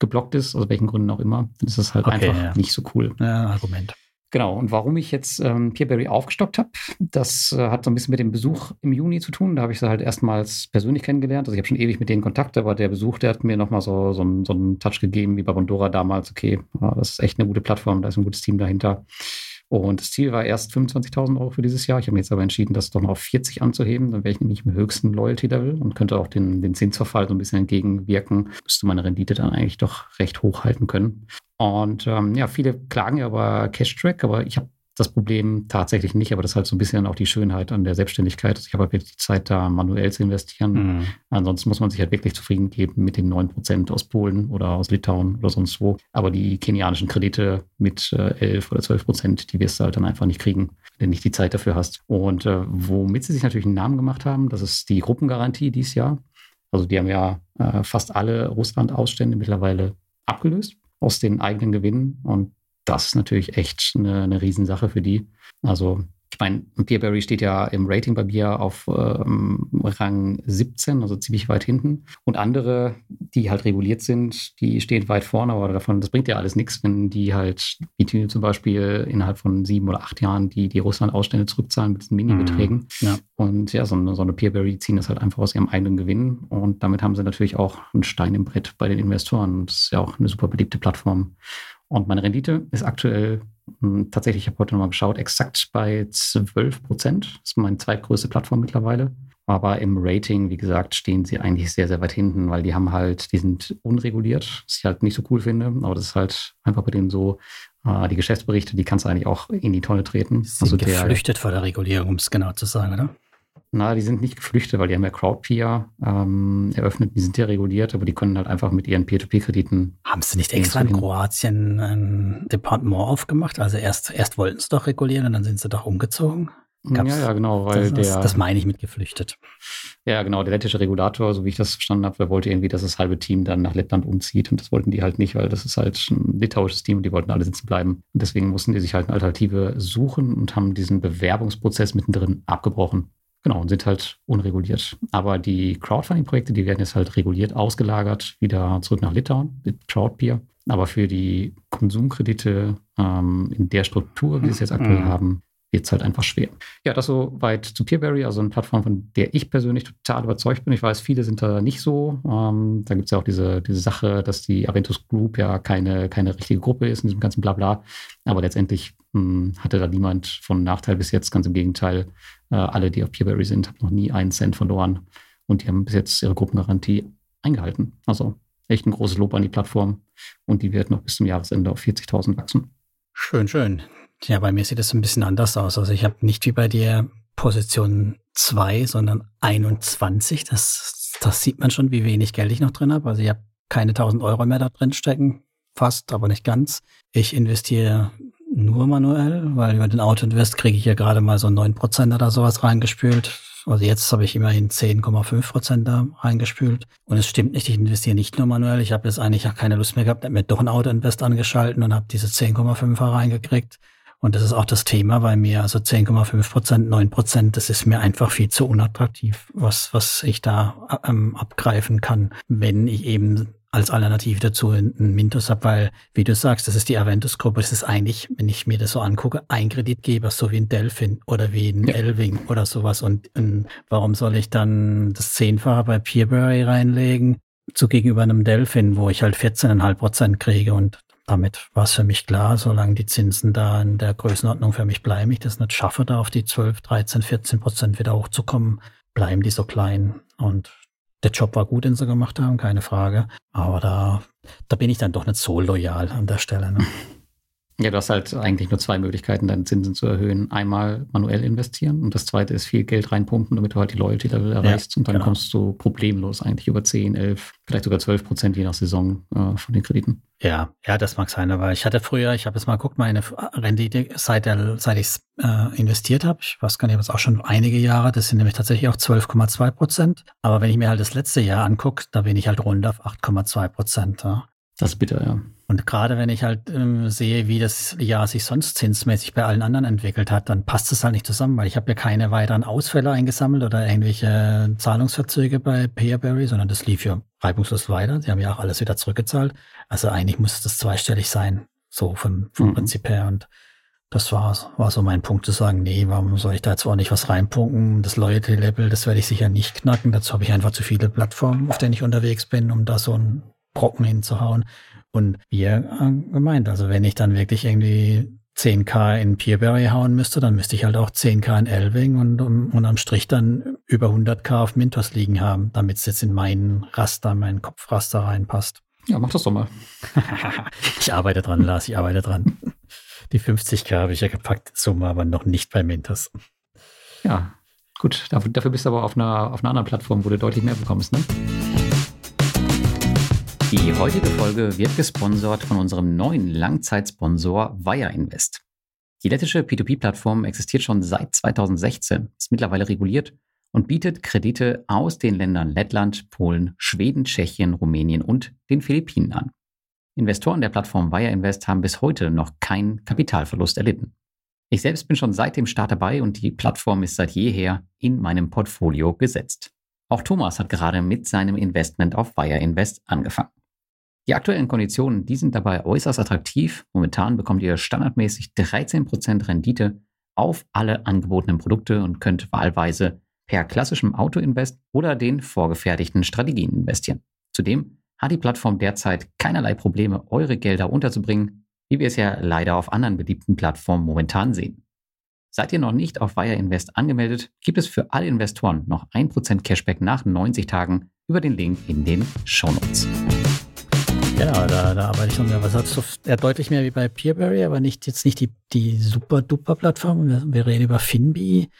geblockt ist, aus welchen Gründen auch immer, dann ist das halt okay, einfach ja. nicht so cool. Ja, Argument. Genau, und warum ich jetzt ähm, Peerberry aufgestockt habe, das äh, hat so ein bisschen mit dem Besuch im Juni zu tun. Da habe ich sie halt erstmals persönlich kennengelernt. Also ich habe schon ewig mit denen Kontakt, aber der Besuch, der hat mir nochmal so, so, so einen Touch gegeben, wie bei Bondora damals. Okay, das ist echt eine gute Plattform, da ist ein gutes Team dahinter. Und das Ziel war erst 25.000 Euro für dieses Jahr. Ich habe mir jetzt aber entschieden, das doch mal auf 40 anzuheben. Dann wäre ich nämlich im höchsten Loyalty-Level und könnte auch den, den Zinsverfall so ein bisschen entgegenwirken. Müsste meine Rendite dann eigentlich doch recht hoch halten können. Und ähm, ja, viele klagen ja über Cash-Track, aber ich habe das Problem tatsächlich nicht, aber das ist halt so ein bisschen auch die Schönheit an der Selbstständigkeit. Also ich habe halt wirklich die Zeit, da manuell zu investieren. Mhm. Ansonsten muss man sich halt wirklich zufrieden geben mit den 9% aus Polen oder aus Litauen oder sonst wo. Aber die kenianischen Kredite mit äh, 11 oder 12 Prozent, die wirst du halt dann einfach nicht kriegen, wenn du nicht die Zeit dafür hast. Und äh, womit sie sich natürlich einen Namen gemacht haben, das ist die Gruppengarantie dieses Jahr. Also die haben ja äh, fast alle Russland-Ausstände mittlerweile abgelöst aus den eigenen Gewinnen. Und das ist natürlich echt eine, eine Riesensache für die. Also meine, Peerberry steht ja im Rating bei mir auf ähm, Rang 17, also ziemlich weit hinten. Und andere, die halt reguliert sind, die stehen weit vorne, aber davon, das bringt ja alles nichts, wenn die halt, wie zum Beispiel innerhalb von sieben oder acht Jahren die, die Russland-Ausstände zurückzahlen mit diesen Mini-Beträgen. Mhm. Ja. Und ja, so eine, so eine Peerberry ziehen das halt einfach aus ihrem eigenen Gewinn. Und damit haben sie natürlich auch einen Stein im Brett bei den Investoren. Das ist ja auch eine super beliebte Plattform. Und meine Rendite ist aktuell tatsächlich, ich habe heute nochmal geschaut, exakt bei 12 Prozent. Das ist meine zweitgrößte Plattform mittlerweile. Aber im Rating, wie gesagt, stehen sie eigentlich sehr, sehr weit hinten, weil die haben halt, die sind unreguliert, was ich halt nicht so cool finde. Aber das ist halt einfach bei denen so, äh, die Geschäftsberichte, die kannst du eigentlich auch in die Tonne treten. Sie sind also geflüchtet vor der Regulierung, um es genau zu sagen, oder? Na, die sind nicht geflüchtet, weil die haben ja Crowdpeer ähm, eröffnet, die sind ja reguliert, aber die können halt einfach mit ihren Peer-to-Peer-Krediten. Haben sie nicht extra in Kroatien ein Departement aufgemacht? Also erst, erst wollten sie doch regulieren und dann sind sie doch umgezogen? Gab's, ja, ja, genau, weil das, der. Das meine ich mit geflüchtet. Ja, genau, der lettische Regulator, so wie ich das verstanden habe, der wollte irgendwie, dass das halbe Team dann nach Lettland umzieht und das wollten die halt nicht, weil das ist halt ein litauisches Team und die wollten alle sitzen bleiben. Und deswegen mussten die sich halt eine Alternative suchen und haben diesen Bewerbungsprozess mittendrin abgebrochen. Genau, und sind halt unreguliert. Aber die Crowdfunding-Projekte, die werden jetzt halt reguliert ausgelagert, wieder zurück nach Litauen mit Crowdpeer. Aber für die Konsumkredite ähm, in der Struktur, wie sie es jetzt aktuell mhm. haben, wird es halt einfach schwer. Ja, das so weit zu Peerberry, also eine Plattform, von der ich persönlich total überzeugt bin. Ich weiß, viele sind da nicht so. Ähm, da gibt es ja auch diese, diese Sache, dass die Aventus Group ja keine, keine richtige Gruppe ist in diesem ganzen Blabla. Aber letztendlich mh, hm, hatte da niemand von Nachteil bis jetzt. Ganz im Gegenteil, äh, alle, die auf Peerberry sind, haben noch nie einen Cent verloren. Und die haben bis jetzt ihre Gruppengarantie eingehalten. Also echt ein großes Lob an die Plattform. Und die wird noch bis zum Jahresende auf 40.000 wachsen. Schön, schön. Ja, bei mir sieht es ein bisschen anders aus. Also ich habe nicht wie bei dir Position 2, sondern 21. Das, das sieht man schon, wie wenig Geld ich noch drin habe. Also ich habe keine 1000 Euro mehr da drin stecken. Fast, aber nicht ganz. Ich investiere nur manuell, weil über den Auto-Invest kriege ich ja gerade mal so 9% oder sowas reingespült. Also jetzt habe ich immerhin 10,5 Prozent da reingespült. Und es stimmt nicht, ich investiere nicht nur manuell. Ich habe jetzt eigentlich auch keine Lust mehr gehabt, habe mir doch ein Auto-Invest angeschalten und habe diese 10,5er reingekriegt. Und das ist auch das Thema bei mir. Also 10,5 Prozent, 9 Prozent, das ist mir einfach viel zu unattraktiv, was, was ich da ähm, abgreifen kann, wenn ich eben als Alternative dazu einen Mintos habe, weil, wie du sagst, das ist die Aventus-Gruppe, das ist eigentlich, wenn ich mir das so angucke, ein Kreditgeber, so wie ein Delphin oder wie ein ja. Elving oder sowas. Und, und warum soll ich dann das Zehnfache bei Peerberry reinlegen, zu gegenüber einem Delphin, wo ich halt 14,5 Prozent kriege und damit war es für mich klar, solange die Zinsen da in der Größenordnung für mich bleiben, ich das nicht schaffe, da auf die 12, 13, 14 Prozent wieder hochzukommen, bleiben die so klein. Und der Job war gut, den sie gemacht haben, keine Frage. Aber da, da bin ich dann doch nicht so loyal an der Stelle. Ne? [LAUGHS] Ja, du hast halt eigentlich nur zwei Möglichkeiten, deine Zinsen zu erhöhen. Einmal manuell investieren und das zweite ist viel Geld reinpumpen, damit du halt die Loyalty-Level erreichst. Ja, und dann genau. kommst du problemlos eigentlich über 10, 11, vielleicht sogar 12 Prozent je nach Saison äh, von den Krediten. Ja, ja, das mag sein, aber ich hatte früher, ich habe jetzt mal geguckt, meine Rendite, seit, der, seit ich äh, investiert habe, ich weiß gar nicht, was auch schon einige Jahre, das sind nämlich tatsächlich auch 12,2 Prozent. Aber wenn ich mir halt das letzte Jahr angucke, da bin ich halt rund auf 8,2 Prozent. Ja. Das ist bitter, ja. Und gerade wenn ich halt ähm, sehe, wie das Jahr sich sonst zinsmäßig bei allen anderen entwickelt hat, dann passt es halt nicht zusammen, weil ich habe ja keine weiteren Ausfälle eingesammelt oder irgendwelche Zahlungsverzüge bei Peerberry, sondern das lief ja reibungslos weiter. Sie haben ja auch alles wieder zurückgezahlt. Also eigentlich muss das zweistellig sein, so vom, vom mhm. Prinzip her. Und das war, war so mein Punkt zu sagen, nee, warum soll ich da jetzt ordentlich was reinpunken? Das Loyalty-Level, das werde ich sicher nicht knacken. Dazu habe ich einfach zu viele Plattformen, auf denen ich unterwegs bin, um da so einen Brocken hinzuhauen. Und wie er äh, gemeint, also wenn ich dann wirklich irgendwie 10k in Peerberry hauen müsste, dann müsste ich halt auch 10k in Elving und, und am Strich dann über 100k auf Mintos liegen haben, damit es jetzt in meinen Raster, meinen Kopfraster reinpasst. Ja, mach das doch mal. [LAUGHS] ich arbeite dran, Lars, ich arbeite dran. Die 50k habe ich ja gepackt, Summe, aber noch nicht bei Mintos. Ja, gut. Dafür, dafür bist du aber auf einer, auf einer anderen Plattform, wo du deutlich mehr bekommst, ne? Die heutige Folge wird gesponsert von unserem neuen Langzeitsponsor Wire Invest. Die lettische P2P-Plattform existiert schon seit 2016, ist mittlerweile reguliert und bietet Kredite aus den Ländern Lettland, Polen, Schweden, Tschechien, Rumänien und den Philippinen an. Investoren der Plattform Wire Invest haben bis heute noch keinen Kapitalverlust erlitten. Ich selbst bin schon seit dem Start dabei und die Plattform ist seit jeher in meinem Portfolio gesetzt. Auch Thomas hat gerade mit seinem Investment auf Wire Invest angefangen. Die aktuellen Konditionen, die sind dabei äußerst attraktiv. Momentan bekommt ihr standardmäßig 13% Rendite auf alle angebotenen Produkte und könnt wahlweise per klassischem Auto-Invest oder den vorgefertigten Strategien investieren. Zudem hat die Plattform derzeit keinerlei Probleme, eure Gelder unterzubringen, wie wir es ja leider auf anderen beliebten Plattformen momentan sehen. Seid ihr noch nicht auf Wire Invest angemeldet, gibt es für alle Investoren noch 1% Cashback nach 90 Tagen über den Link in den Shownotes. Genau, da, da arbeite ich noch mehr. Was hast du? Ja, deutlich mehr wie bei Peerberry, aber nicht jetzt nicht die, die super duper Plattform. Wir, wir reden über Finbi.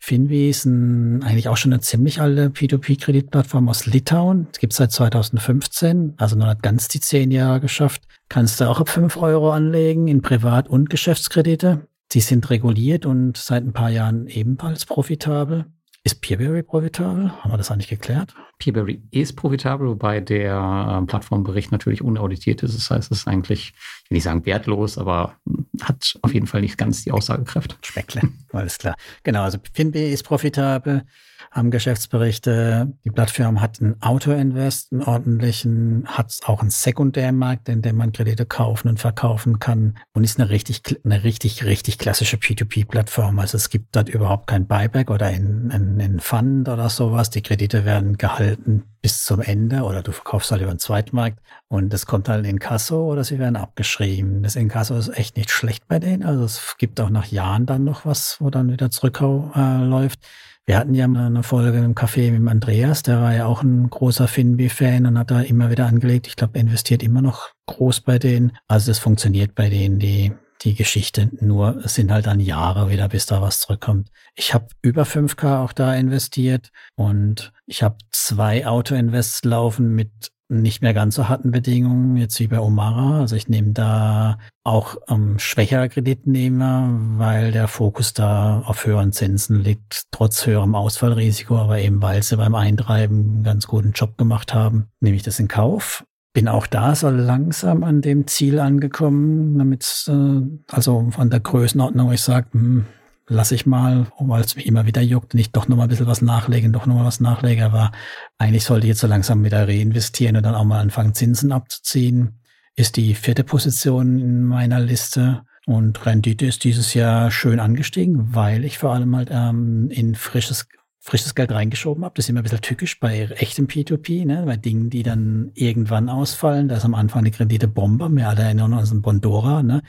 Finbi ist ein, eigentlich auch schon eine ziemlich alte P2P-Kreditplattform aus Litauen. Es gibt seit 2015, also noch nicht ganz die zehn Jahre geschafft. Kannst du auch ab fünf Euro anlegen in Privat- und Geschäftskredite. Sie sind reguliert und seit ein paar Jahren ebenfalls profitabel. Ist Peerberry profitabel? Haben wir das eigentlich geklärt? Peerberry ist profitabel, wobei der äh, Plattformbericht natürlich unauditiert ist. Das heißt, es ist eigentlich, ich will nicht sagen wertlos, aber hat auf jeden Fall nicht ganz die Aussagekraft. Speckle, [LAUGHS] alles klar. Genau, also Finbi ist profitabel. Haben Geschäftsberichte. Die Plattform hat einen Auto-Invest, einen ordentlichen, hat auch einen Sekundärmarkt, in dem man Kredite kaufen und verkaufen kann und ist eine richtig, eine richtig, richtig klassische P2P-Plattform. Also es gibt dort überhaupt kein Buyback oder ein, ein, ein Fund oder sowas. Die Kredite werden gehalten bis zum Ende oder du verkaufst halt über den Zweitmarkt und es kommt halt in Kasso oder sie werden abgeschrieben. Das Inkasso ist echt nicht schlecht bei denen. Also es gibt auch nach Jahren dann noch was, wo dann wieder zurückläuft. Äh, wir hatten ja mal eine Folge im Café mit dem Andreas, der war ja auch ein großer Finbi-Fan und hat da immer wieder angelegt. Ich glaube, er investiert immer noch groß bei denen. Also es funktioniert bei denen, die, die Geschichte. Nur es sind halt dann Jahre wieder, bis da was zurückkommt. Ich habe über 5K auch da investiert und ich habe zwei Auto-Invests laufen mit nicht mehr ganz so harten Bedingungen, jetzt wie bei Omara. Also ich nehme da auch ähm, schwächere Kreditnehmer, weil der Fokus da auf höheren Zinsen liegt, trotz höherem Ausfallrisiko, aber eben weil sie beim Eintreiben einen ganz guten Job gemacht haben, nehme ich das in Kauf. Bin auch da so langsam an dem Ziel angekommen, damit äh, also von der Größenordnung, ich sage, hm, lasse ich mal, weil es mich immer wieder juckt und ich doch nochmal ein bisschen was nachlegen, doch nochmal was nachlege. Aber eigentlich sollte ich jetzt so langsam wieder reinvestieren und dann auch mal anfangen, Zinsen abzuziehen. Ist die vierte Position in meiner Liste. Und Rendite ist dieses Jahr schön angestiegen, weil ich vor allem halt ähm, in frisches frisches Geld reingeschoben habe. Das ist immer ein bisschen tückisch bei echtem P2P, ne? bei Dingen, die dann irgendwann ausfallen. Da ist am Anfang die Kredite Bombe. Wir alle erinnern uns an Bondora. Ne?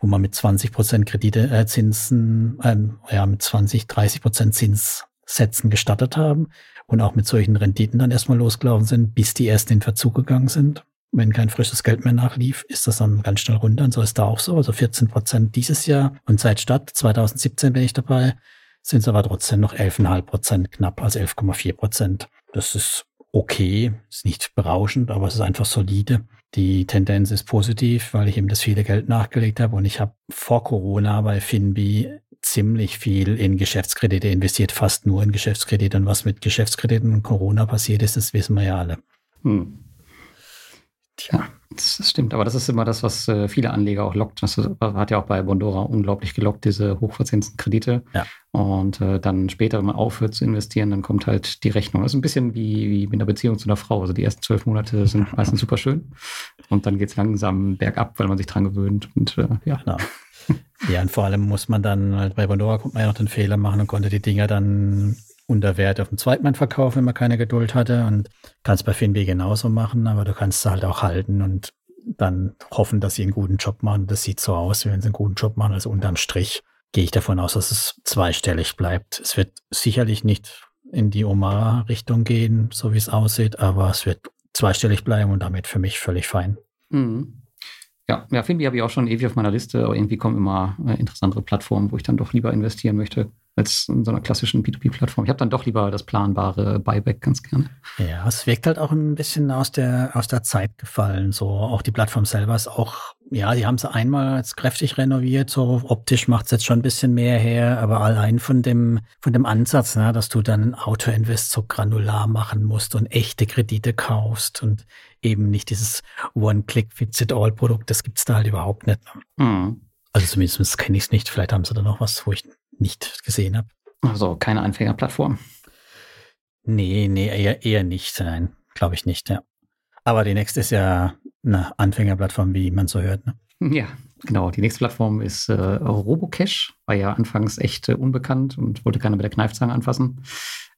wo man mit 20 Prozent Kredite, äh, Zinsen, äh, ja, mit 20, 30 Prozent Zinssätzen gestartet haben und auch mit solchen Renditen dann erstmal losgelaufen sind, bis die erst in Verzug gegangen sind. Wenn kein frisches Geld mehr nachlief, ist das dann ganz schnell runter. Und so ist da auch so. Also 14 Prozent dieses Jahr. Und seit Start 2017 bin ich dabei, sind es aber trotzdem noch 11,5 Prozent knapp, also 11,4 Prozent. Das ist okay, ist nicht berauschend, aber es ist einfach solide. Die Tendenz ist positiv, weil ich eben das viele Geld nachgelegt habe und ich habe vor Corona bei Finbi ziemlich viel in Geschäftskredite investiert, fast nur in Geschäftskredite. Und was mit Geschäftskrediten und Corona passiert ist, das wissen wir ja alle. Hm. Tja, das, stimmt, aber das ist immer das, was äh, viele Anleger auch lockt. Das hat ja auch bei Bondora unglaublich gelockt, diese hochverzinsten Kredite. Ja. Und äh, dann später, wenn man aufhört zu investieren, dann kommt halt die Rechnung. Das ist ein bisschen wie, wie mit einer Beziehung zu einer Frau. Also die ersten zwölf Monate sind [LAUGHS] meistens super schön. Und dann geht es langsam bergab, weil man sich dran gewöhnt. Und äh, ja. Genau. Ja, und vor allem muss man dann halt bei Bondora kommt man ja noch den Fehler machen und konnte die Dinger dann unter Wert auf dem Zweitmarkt verkaufen, wenn man keine Geduld hatte. Und kannst bei Finbi genauso machen, aber du kannst halt auch halten und dann hoffen, dass sie einen guten Job machen. Das sieht so aus, wenn sie einen guten Job machen. Also unterm Strich gehe ich davon aus, dass es zweistellig bleibt. Es wird sicherlich nicht in die Omar-Richtung gehen, so wie es aussieht, aber es wird zweistellig bleiben und damit für mich völlig fein. Mhm. Ja, ja, Finbi habe ich auch schon ewig auf meiner Liste, aber irgendwie kommen immer äh, interessantere Plattformen, wo ich dann doch lieber investieren möchte als in so einer klassischen P2P-Plattform. Ich habe dann doch lieber das planbare Buyback ganz gerne. Ja, es wirkt halt auch ein bisschen aus der, aus der Zeit gefallen. So auch die Plattform selber ist auch, ja, die haben sie einmal jetzt kräftig renoviert. So optisch macht es jetzt schon ein bisschen mehr her, aber allein von dem, von dem Ansatz, ne, dass du dann ein Auto-Invest so granular machen musst und echte Kredite kaufst und eben nicht dieses One-Click-Fits-it-all-Produkt, das gibt's da halt überhaupt nicht. Mhm. Also zumindest kenne ich es nicht. Vielleicht haben sie da noch was, wo ich nicht gesehen habe. Also keine Anfängerplattform. Nee, nee, eher, eher nicht. Nein, glaube ich nicht, ja. Aber die nächste ist ja eine Anfängerplattform, wie man so hört. Ne? Ja, genau. Die nächste Plattform ist äh, Robocash. War ja anfangs echt äh, unbekannt und wollte keiner mit der Kneifzange anfassen.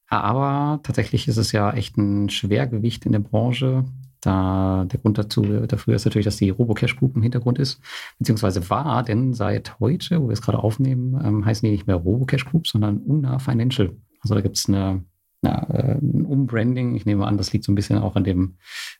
Aber tatsächlich ist es ja echt ein Schwergewicht in der Branche. Da der Grund dazu, dafür ist natürlich, dass die Robocash Group im Hintergrund ist, beziehungsweise war, denn seit heute, wo wir es gerade aufnehmen, ähm, heißen die nicht mehr Robocash Group, sondern Una Financial. Also da gibt es eine ja, äh, ein Umbranding. Ich nehme an, das liegt so ein bisschen auch an dem,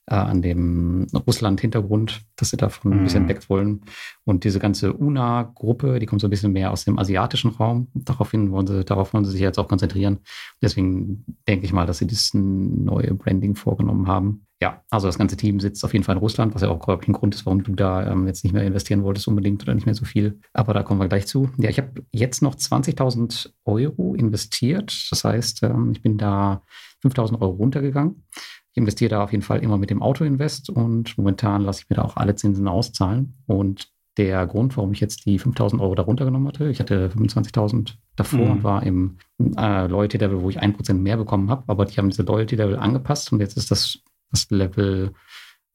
äh, an dem Russland-Hintergrund, dass sie davon mhm. ein bisschen mhm. weg wollen. Und diese ganze UNA-Gruppe, die kommt so ein bisschen mehr aus dem asiatischen Raum. Daraufhin wollen sie, darauf wollen sie sich jetzt auch konzentrieren. Deswegen denke ich mal, dass sie dieses neue Branding vorgenommen haben. Ja, also das ganze Team sitzt auf jeden Fall in Russland, was ja auch ein Grund ist, warum du da ähm, jetzt nicht mehr investieren wolltest unbedingt oder nicht mehr so viel. Aber da kommen wir gleich zu. Ja, ich habe jetzt noch 20.000 Euro investiert. Das heißt, ähm, ich bin da 5.000 Euro runtergegangen. Ich investiere da auf jeden Fall immer mit dem Auto-Invest und momentan lasse ich mir da auch alle Zinsen auszahlen. Und der Grund, warum ich jetzt die 5000 Euro darunter genommen hatte. Ich hatte 25.000 davor mhm. und war im äh, Loyalty-Level, wo ich 1% mehr bekommen habe, aber die haben diese Loyalty-Level angepasst und jetzt ist das, das Level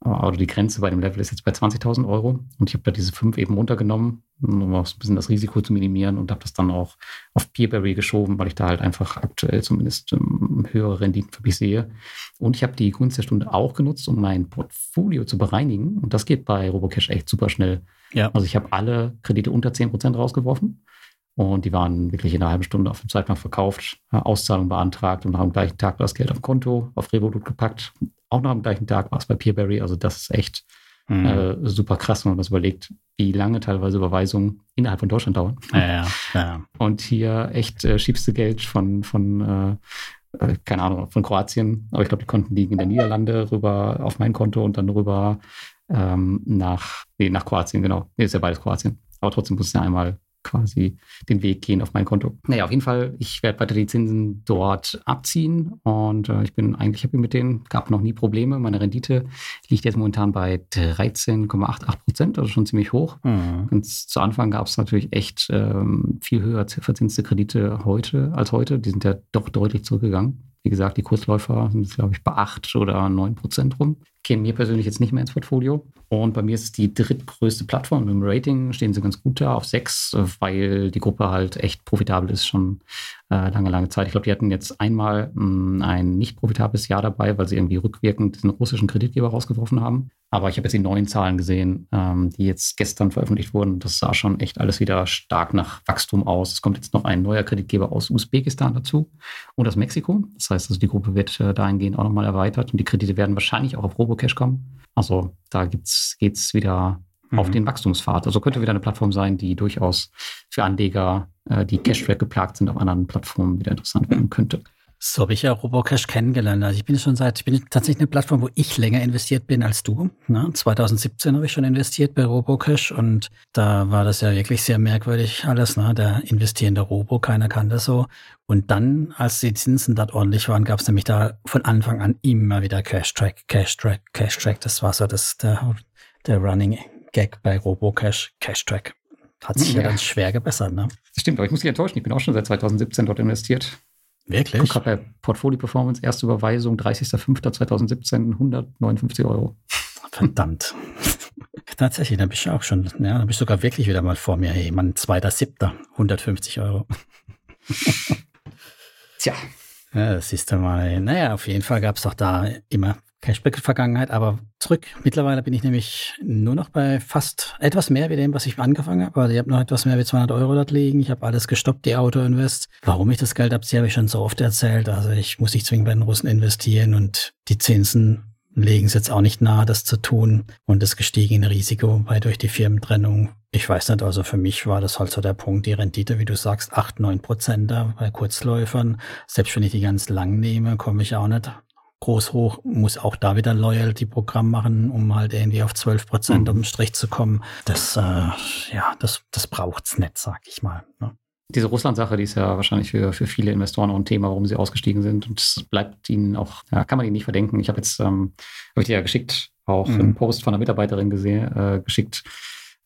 oder die Grenze bei dem Level ist jetzt bei 20.000 Euro. Und ich habe da diese fünf eben runtergenommen, um auch ein bisschen das Risiko zu minimieren und habe das dann auch auf Peerberry geschoben, weil ich da halt einfach aktuell zumindest ähm, höhere Renditen für mich sehe. Und ich habe die Gunst der Stunde auch genutzt, um mein Portfolio zu bereinigen. Und das geht bei Robocash echt super schnell. Ja. Also ich habe alle Kredite unter 10% rausgeworfen. Und die waren wirklich in einer halben Stunde auf dem Zeitplan verkauft, Auszahlung beantragt und dem gleichen Tag war das Geld auf Konto, auf Revolut gepackt auch noch am gleichen Tag war es bei Peerberry. Also das ist echt mhm. äh, super krass, wenn man das überlegt, wie lange teilweise Überweisungen innerhalb von Deutschland dauern. Ja, ja. Und hier echt äh, schiebst du Geld von, von äh, äh keine Ahnung, von Kroatien, aber ich glaube, die Konten liegen in der Niederlande rüber auf mein Konto und dann rüber ähm, nach, nee, nach Kroatien, genau. Nee, ist ja beides Kroatien. Aber trotzdem muss es ja einmal quasi den Weg gehen auf mein Konto. Naja, auf jeden Fall, ich werde weiter die Zinsen dort abziehen und äh, ich bin eigentlich happy mit denen. Gab noch nie Probleme. Meine Rendite liegt jetzt momentan bei 13,88 Prozent, also schon ziemlich hoch. Mhm. Und zu Anfang gab es natürlich echt ähm, viel höher verzinste Kredite heute als heute. Die sind ja doch deutlich zurückgegangen. Wie gesagt, die Kurzläufer sind, glaube ich, bei 8 oder 9 Prozent rum. Kämen mir persönlich jetzt nicht mehr ins Portfolio. Und bei mir ist es die drittgrößte Plattform. Im Rating stehen sie ganz gut da auf 6, weil die Gruppe halt echt profitabel ist, schon äh, lange, lange Zeit. Ich glaube, die hatten jetzt einmal mh, hm, ein nicht profitables Jahr dabei, weil sie irgendwie rückwirkend den russischen Kreditgeber rausgeworfen haben. Aber ich habe jetzt die neuen Zahlen gesehen, ähm, die jetzt gestern veröffentlicht wurden. Das sah schon echt alles wieder stark nach Wachstum aus. Es kommt jetzt noch ein neuer Kreditgeber aus Usbekistan dazu und aus Mexiko. Das heißt, also die Gruppe wird äh, dahingehend auch nochmal erweitert und die Kredite werden wahrscheinlich auch auf Robocash kommen. Also da geht es wieder mhm. auf den Wachstumspfad. Also könnte wieder eine Plattform sein, die durchaus für Anleger, äh, die Cashback geplagt sind, auf anderen Plattformen wieder interessant werden könnte. So habe ich ja Robocash kennengelernt. Also ich bin schon seit, ich bin tatsächlich eine Plattform, wo ich länger investiert bin als du. Ne? 2017 habe ich schon investiert bei Robocash und da war das ja wirklich sehr merkwürdig alles. Ne? Der investierende Robo, keiner kann das so. Und dann, als die Zinsen dort ordentlich waren, gab es nämlich da von Anfang an immer wieder Cash-Track, Cash-Track, Cash-Track. Das war so das, der, der Running Gag bei Robocash, Cash-Track. Hat sich ja. ja ganz schwer gebessert. Ne? Das stimmt, aber ich muss dich enttäuschen. Ich bin auch schon seit 2017 dort investiert. Wirklich? Ich gucke bei Portfolio Performance, erste Überweisung, 30.05.2017, 159 Euro. Verdammt. [LAUGHS] Tatsächlich, da bist du auch schon, ja, da bist du sogar wirklich wieder mal vor mir. Hey, Mann, 2.07., 150 Euro. [LAUGHS] Tja. Ja, das siehst du mal. Naja, auf jeden Fall gab es doch da immer Cashback-Vergangenheit, aber zurück. Mittlerweile bin ich nämlich nur noch bei fast etwas mehr wie dem, was ich angefangen habe. Also ich habe noch etwas mehr wie 200 Euro dort liegen. Ich habe alles gestoppt, die Auto-Invest. Warum ich das Geld abziehe, habe ich schon so oft erzählt. Also ich muss nicht zwingend bei den Russen investieren und die Zinsen legen es jetzt auch nicht nahe, das zu tun. Und das gestiegene Risiko weil durch die Firmentrennung. Ich weiß nicht, also für mich war das halt so der Punkt, die Rendite, wie du sagst, 8, 9 Prozent da bei Kurzläufern. Selbst wenn ich die ganz lang nehme, komme ich auch nicht groß hoch, muss auch da wieder ein Loyalty-Programm machen, um halt irgendwie auf 12 Prozent mhm. um den Strich zu kommen. Das, äh, ja, das, das braucht's nicht, sag ich mal. Ne? Diese Russland-Sache, die ist ja wahrscheinlich für, für viele Investoren auch ein Thema, warum sie ausgestiegen sind. Und es bleibt ihnen auch, ja, kann man ihnen nicht verdenken. Ich habe jetzt, ähm, habe ich dir ja geschickt, auch mhm. einen Post von einer Mitarbeiterin gesehen, äh, geschickt,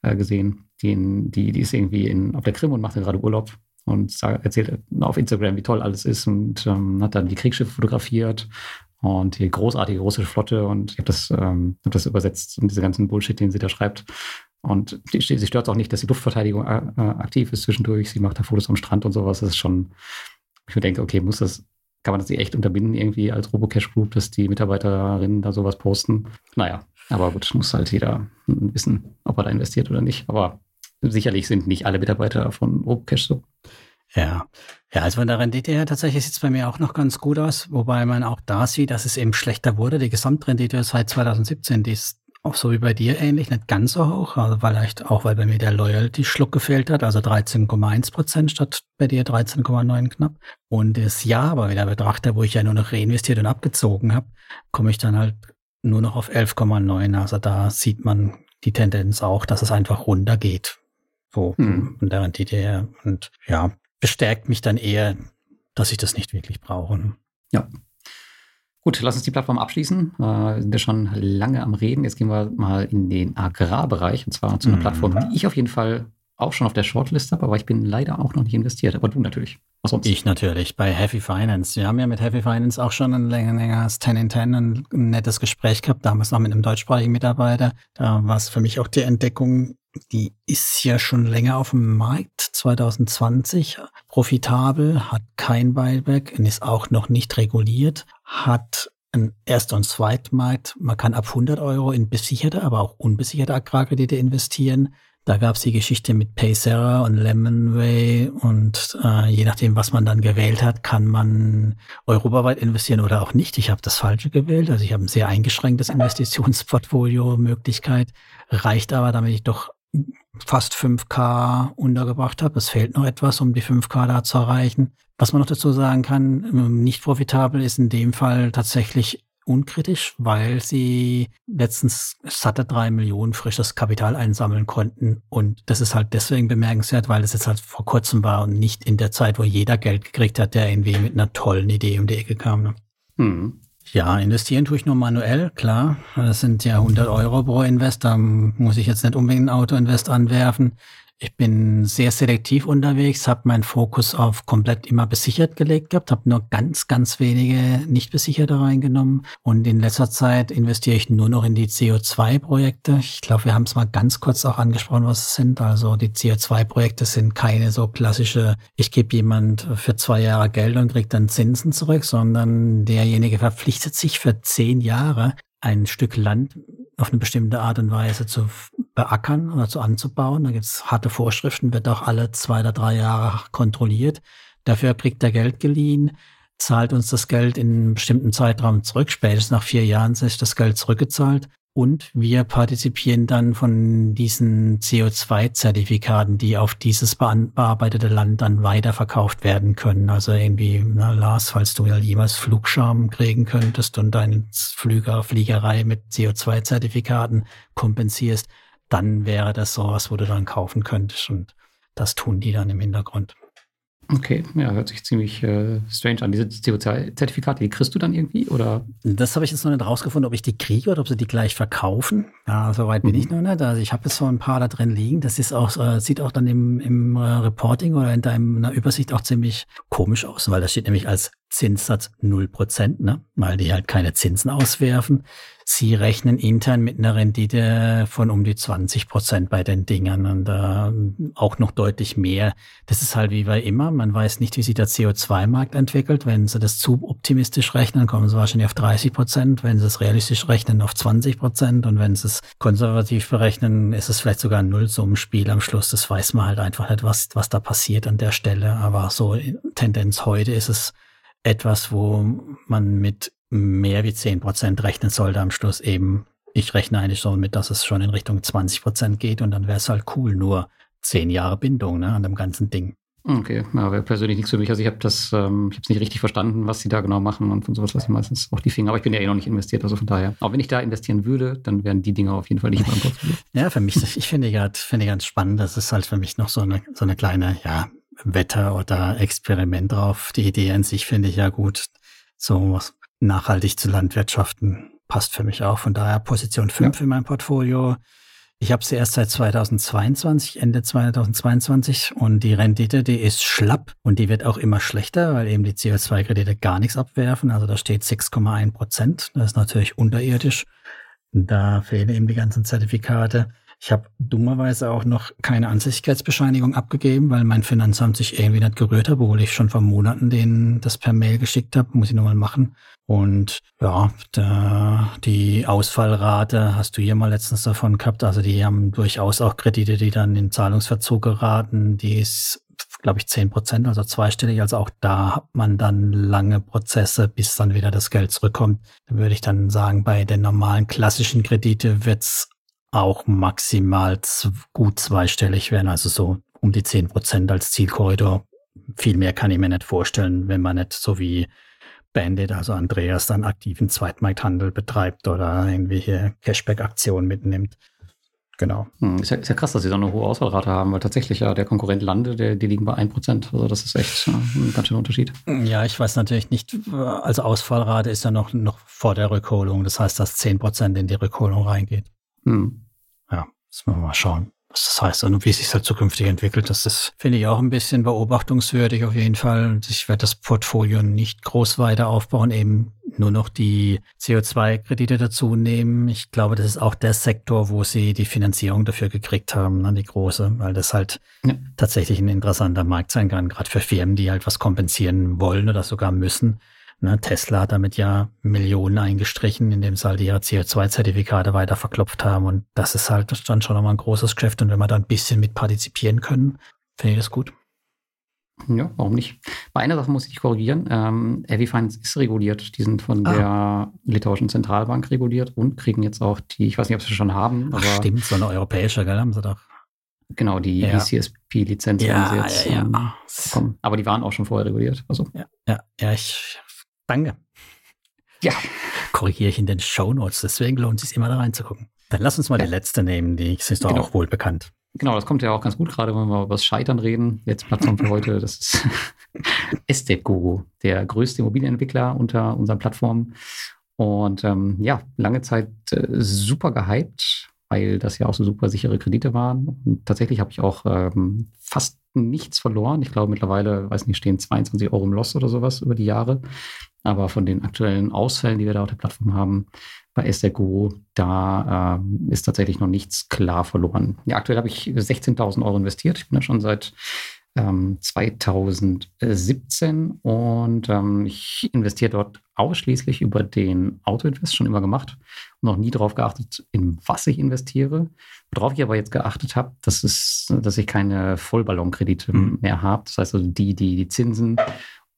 äh, gesehen, die, die, die ist irgendwie in, auf der Krim und macht gerade Urlaub und erzählt auf Instagram, wie toll alles ist und ähm, hat dann die Kriegsschiffe fotografiert und die großartige russische Flotte und ich habe das, ähm, hab das übersetzt und diese ganzen Bullshit, den sie da schreibt. Und die, sie stört auch nicht, dass die Luftverteidigung äh, äh, aktiv ist zwischendurch. Sie macht da Fotos am Strand und sowas. Das ist schon, ich mir denke, okay, muss das, kann man das echt unterbinden irgendwie als Robocash Group, dass die Mitarbeiterinnen da sowas posten? Naja, aber gut, muss halt jeder wissen, ob er da investiert oder nicht. Aber sicherlich sind nicht alle Mitarbeiter von Robocash so. Ja, ja, also von der Rendite her tatsächlich sieht es bei mir auch noch ganz gut aus, wobei man auch da sieht, dass es eben schlechter wurde. Die Gesamtrendite seit 2017, die ist auch so wie bei dir ähnlich, nicht ganz so hoch, also vielleicht auch, weil bei mir der Loyalty-Schluck gefehlt hat, also 13,1 Prozent statt bei dir 13,9 knapp. Und das Jahr aber wieder betrachte, wo ich ja nur noch reinvestiert und abgezogen habe, komme ich dann halt nur noch auf 11,9. Also da sieht man die Tendenz auch, dass es einfach runtergeht. So hm. von der Rendite her. Und ja, bestärkt mich dann eher, dass ich das nicht wirklich brauche. Ja. Gut, lass uns die Plattform abschließen. Äh, wir sind ja schon lange am Reden. Jetzt gehen wir mal in den Agrarbereich und zwar zu einer mhm. Plattform, die ich auf jeden Fall auch schon auf der Shortlist habe, aber ich bin leider auch noch nicht investiert. Aber du natürlich. Was sonst? Ich natürlich, bei Heavy Finance. Wir haben ja mit Heavy Finance auch schon ein längeres 10 in 10 ein nettes Gespräch gehabt, damals noch mit einem deutschsprachigen Mitarbeiter. Da war es für mich auch die Entdeckung, die ist ja schon länger auf dem Markt, 2020, profitabel, hat kein Buyback und ist auch noch nicht reguliert, hat ein Erst- und Zweitmarkt. Man kann ab 100 Euro in besicherte, aber auch unbesicherte Agrarkredite investieren. Da gab es die Geschichte mit Paysera und Lemonway und äh, je nachdem, was man dann gewählt hat, kann man europaweit investieren oder auch nicht. Ich habe das Falsche gewählt, also ich habe ein sehr eingeschränktes Investitionsportfolio-Möglichkeit, reicht aber, damit ich doch fast 5K untergebracht habe. Es fehlt noch etwas, um die 5K da zu erreichen. Was man noch dazu sagen kann, ähm, nicht profitabel ist in dem Fall tatsächlich unkritisch, weil sie letztens satte drei Millionen frisches Kapital einsammeln konnten. Und das ist halt deswegen bemerkenswert, weil es jetzt halt vor kurzem war und nicht in der Zeit, wo jeder Geld gekriegt hat, der irgendwie mit einer tollen Idee um die Ecke kam. Ne? Hm. Ja, investieren tue ich nur manuell, klar. Das sind ja 100 Euro pro Invest. Da muss ich jetzt nicht unbedingt ein Auto-Invest anwerfen. Ich bin sehr selektiv unterwegs, habe meinen Fokus auf komplett immer besichert gelegt gehabt, habe nur ganz, ganz wenige nicht besicherte reingenommen und in letzter Zeit investiere ich nur noch in die CO2-Projekte. Ich glaube, wir haben es mal ganz kurz auch angesprochen, was es sind. Also die CO2-Projekte sind keine so klassische, ich gebe jemand für zwei Jahre Geld und kriegt dann Zinsen zurück, sondern derjenige verpflichtet sich für zehn Jahre ein Stück Land auf eine bestimmte Art und Weise zu beackern oder zu anzubauen. Da gibt es harte Vorschriften, wird auch alle zwei oder drei Jahre kontrolliert. Dafür kriegt er Geld geliehen, zahlt uns das Geld in einem bestimmten Zeitraum zurück. Spätestens nach vier Jahren ist das Geld zurückgezahlt. Und wir partizipieren dann von diesen CO2-Zertifikaten, die auf dieses bearbeitete Land dann weiterverkauft werden können. Also irgendwie, na Lars, falls du ja jemals Flugscham kriegen könntest und deine Flüger, Fliegerei mit CO2-Zertifikaten kompensierst, dann wäre das sowas, wo du dann kaufen könntest. Und das tun die dann im Hintergrund. Okay, ja, hört sich ziemlich äh, strange an. Diese CO2-Zertifikate, die kriegst du dann irgendwie? Oder? Das habe ich jetzt noch nicht rausgefunden, ob ich die kriege oder ob sie die gleich verkaufen. Ja, soweit bin mhm. ich noch nicht. Also ich habe jetzt so ein paar da drin liegen. Das ist auch, äh, sieht auch dann im, im äh, Reporting oder in deiner Übersicht auch ziemlich komisch aus, weil da steht nämlich als Zinssatz 0%, ne? weil die halt keine Zinsen auswerfen. Sie rechnen intern mit einer Rendite von um die 20 Prozent bei den Dingern und äh, auch noch deutlich mehr. Das ist halt wie bei immer. Man weiß nicht, wie sich der CO2-Markt entwickelt. Wenn Sie das zu optimistisch rechnen, kommen Sie wahrscheinlich auf 30 Prozent. Wenn Sie es realistisch rechnen, auf 20 Prozent. Und wenn Sie es konservativ berechnen, ist es vielleicht sogar ein Nullsummenspiel am Schluss. Das weiß man halt einfach nicht, was, was da passiert an der Stelle. Aber so Tendenz heute ist es etwas, wo man mit mehr wie 10 Prozent rechnen sollte am Schluss eben. Ich rechne eigentlich so mit, dass es schon in Richtung 20 Prozent geht und dann wäre es halt cool, nur 10 Jahre Bindung ne, an dem ganzen Ding. Okay, ja, wäre persönlich nichts für mich. Also ich habe das, ähm, ich habe es nicht richtig verstanden, was sie da genau machen und von sowas lasse ich meistens auch die Finger. Aber ich bin ja eh noch nicht investiert, also von daher. Auch wenn ich da investieren würde, dann wären die Dinge auf jeden Fall nicht in meinem Portfolio. ja, für mich, ich finde gerade, finde ganz spannend. Das ist halt für mich noch so eine, so eine kleine, ja, Wetter oder Experiment drauf. Die Idee an sich finde ich ja gut. So was nachhaltig zu landwirtschaften passt für mich auch. Von daher Position 5 ja. in meinem Portfolio. Ich habe sie erst seit 2022, Ende 2022 und die Rendite, die ist schlapp und die wird auch immer schlechter, weil eben die CO2-Kredite gar nichts abwerfen. Also da steht 6,1 Prozent. Das ist natürlich unterirdisch. Da fehlen eben die ganzen Zertifikate. Ich habe dummerweise auch noch keine Ansichtigkeitsbescheinigung abgegeben, weil mein Finanzamt sich irgendwie nicht gerührt hat, obwohl ich schon vor Monaten denen das per Mail geschickt habe. Muss ich nochmal machen. Und ja, da, die Ausfallrate hast du hier mal letztens davon gehabt. Also die haben durchaus auch Kredite, die dann in Zahlungsverzug geraten. Die ist, glaube ich, zehn Prozent, also zweistellig. Also auch da hat man dann lange Prozesse, bis dann wieder das Geld zurückkommt. Da würde ich dann sagen, bei den normalen klassischen Kredite wird's auch maximal gut zweistellig werden, also so um die zehn Prozent als Zielkorridor. Viel mehr kann ich mir nicht vorstellen, wenn man nicht so wie Bandit, also Andreas, dann aktiven Zweitmarkthandel betreibt oder irgendwelche Cashback-Aktionen mitnimmt. genau. Hm, ist, ja, ist ja krass, dass sie so eine hohe Ausfallrate haben, weil tatsächlich ja der Konkurrent Lande, der, die liegen bei 1%. Also das ist echt ein ganz schöner Unterschied. Ja, ich weiß natürlich nicht, also Ausfallrate ist ja noch, noch vor der Rückholung. Das heißt, dass 10% in die Rückholung reingeht. Hm. Ja, müssen wir mal schauen was das heißt und wie sich halt zukünftig entwickelt. Das ist, finde ich, auch ein bisschen beobachtungswürdig auf jeden Fall. Ich werde das Portfolio nicht groß weiter aufbauen, eben nur noch die CO2-Kredite dazu nehmen. Ich glaube, das ist auch der Sektor, wo sie die Finanzierung dafür gekriegt haben, ne, die große, weil das halt ja. tatsächlich ein interessanter Markt sein kann, gerade für Firmen, die halt was kompensieren wollen oder sogar müssen. Ne, Tesla hat damit ja Millionen eingestrichen, indem sie halt ihre CO2-Zertifikate weiter verklopft haben. Und das ist halt dann schon nochmal ein großes Geschäft. Und wenn wir da ein bisschen mit partizipieren können, finde ich das gut. Ja, warum nicht? Bei einer Sache muss ich korrigieren. Ähm, Heavy Finance ist reguliert. Die sind von ah. der litauischen Zentralbank reguliert und kriegen jetzt auch die, ich weiß nicht, ob sie schon haben. Ach, stimmt, so eine europäische, gell, haben sie doch. Genau, die ja. ECSP-Lizenz ja, haben sie jetzt ja, ja. Ähm, bekommen. Aber die waren auch schon vorher reguliert. Also. Ja, ja, ja ich Danke. Ja. Korrigiere ich in den Show Notes, deswegen lohnt es sich immer da reinzugucken. Dann lass uns mal ja. die letzte nehmen, die ist doch genau. auch wohl bekannt. Genau, das kommt ja auch ganz gut, gerade wenn wir über das Scheitern reden. Jetzt Plattform für heute, das ist [LAUGHS] Estate Guru, der größte Immobilienentwickler unter unseren Plattformen. Und ähm, ja, lange Zeit äh, super gehypt, weil das ja auch so super sichere Kredite waren. Und tatsächlich habe ich auch ähm, fast nichts verloren. Ich glaube mittlerweile, weiß nicht, stehen 22 Euro im Loss oder sowas über die Jahre. Aber von den aktuellen Ausfällen, die wir da auf der Plattform haben, bei Guru, da äh, ist tatsächlich noch nichts klar verloren. Ja, aktuell habe ich 16.000 Euro investiert. Ich bin ja schon seit ähm, 2017 und ähm, ich investiere dort ausschließlich über den Autoinvest, schon immer gemacht und noch nie darauf geachtet, in was ich investiere. Worauf ich aber jetzt geachtet habe, das ist, dass ich keine Vollballonkredite mhm. mehr habe. Das heißt also die, die die Zinsen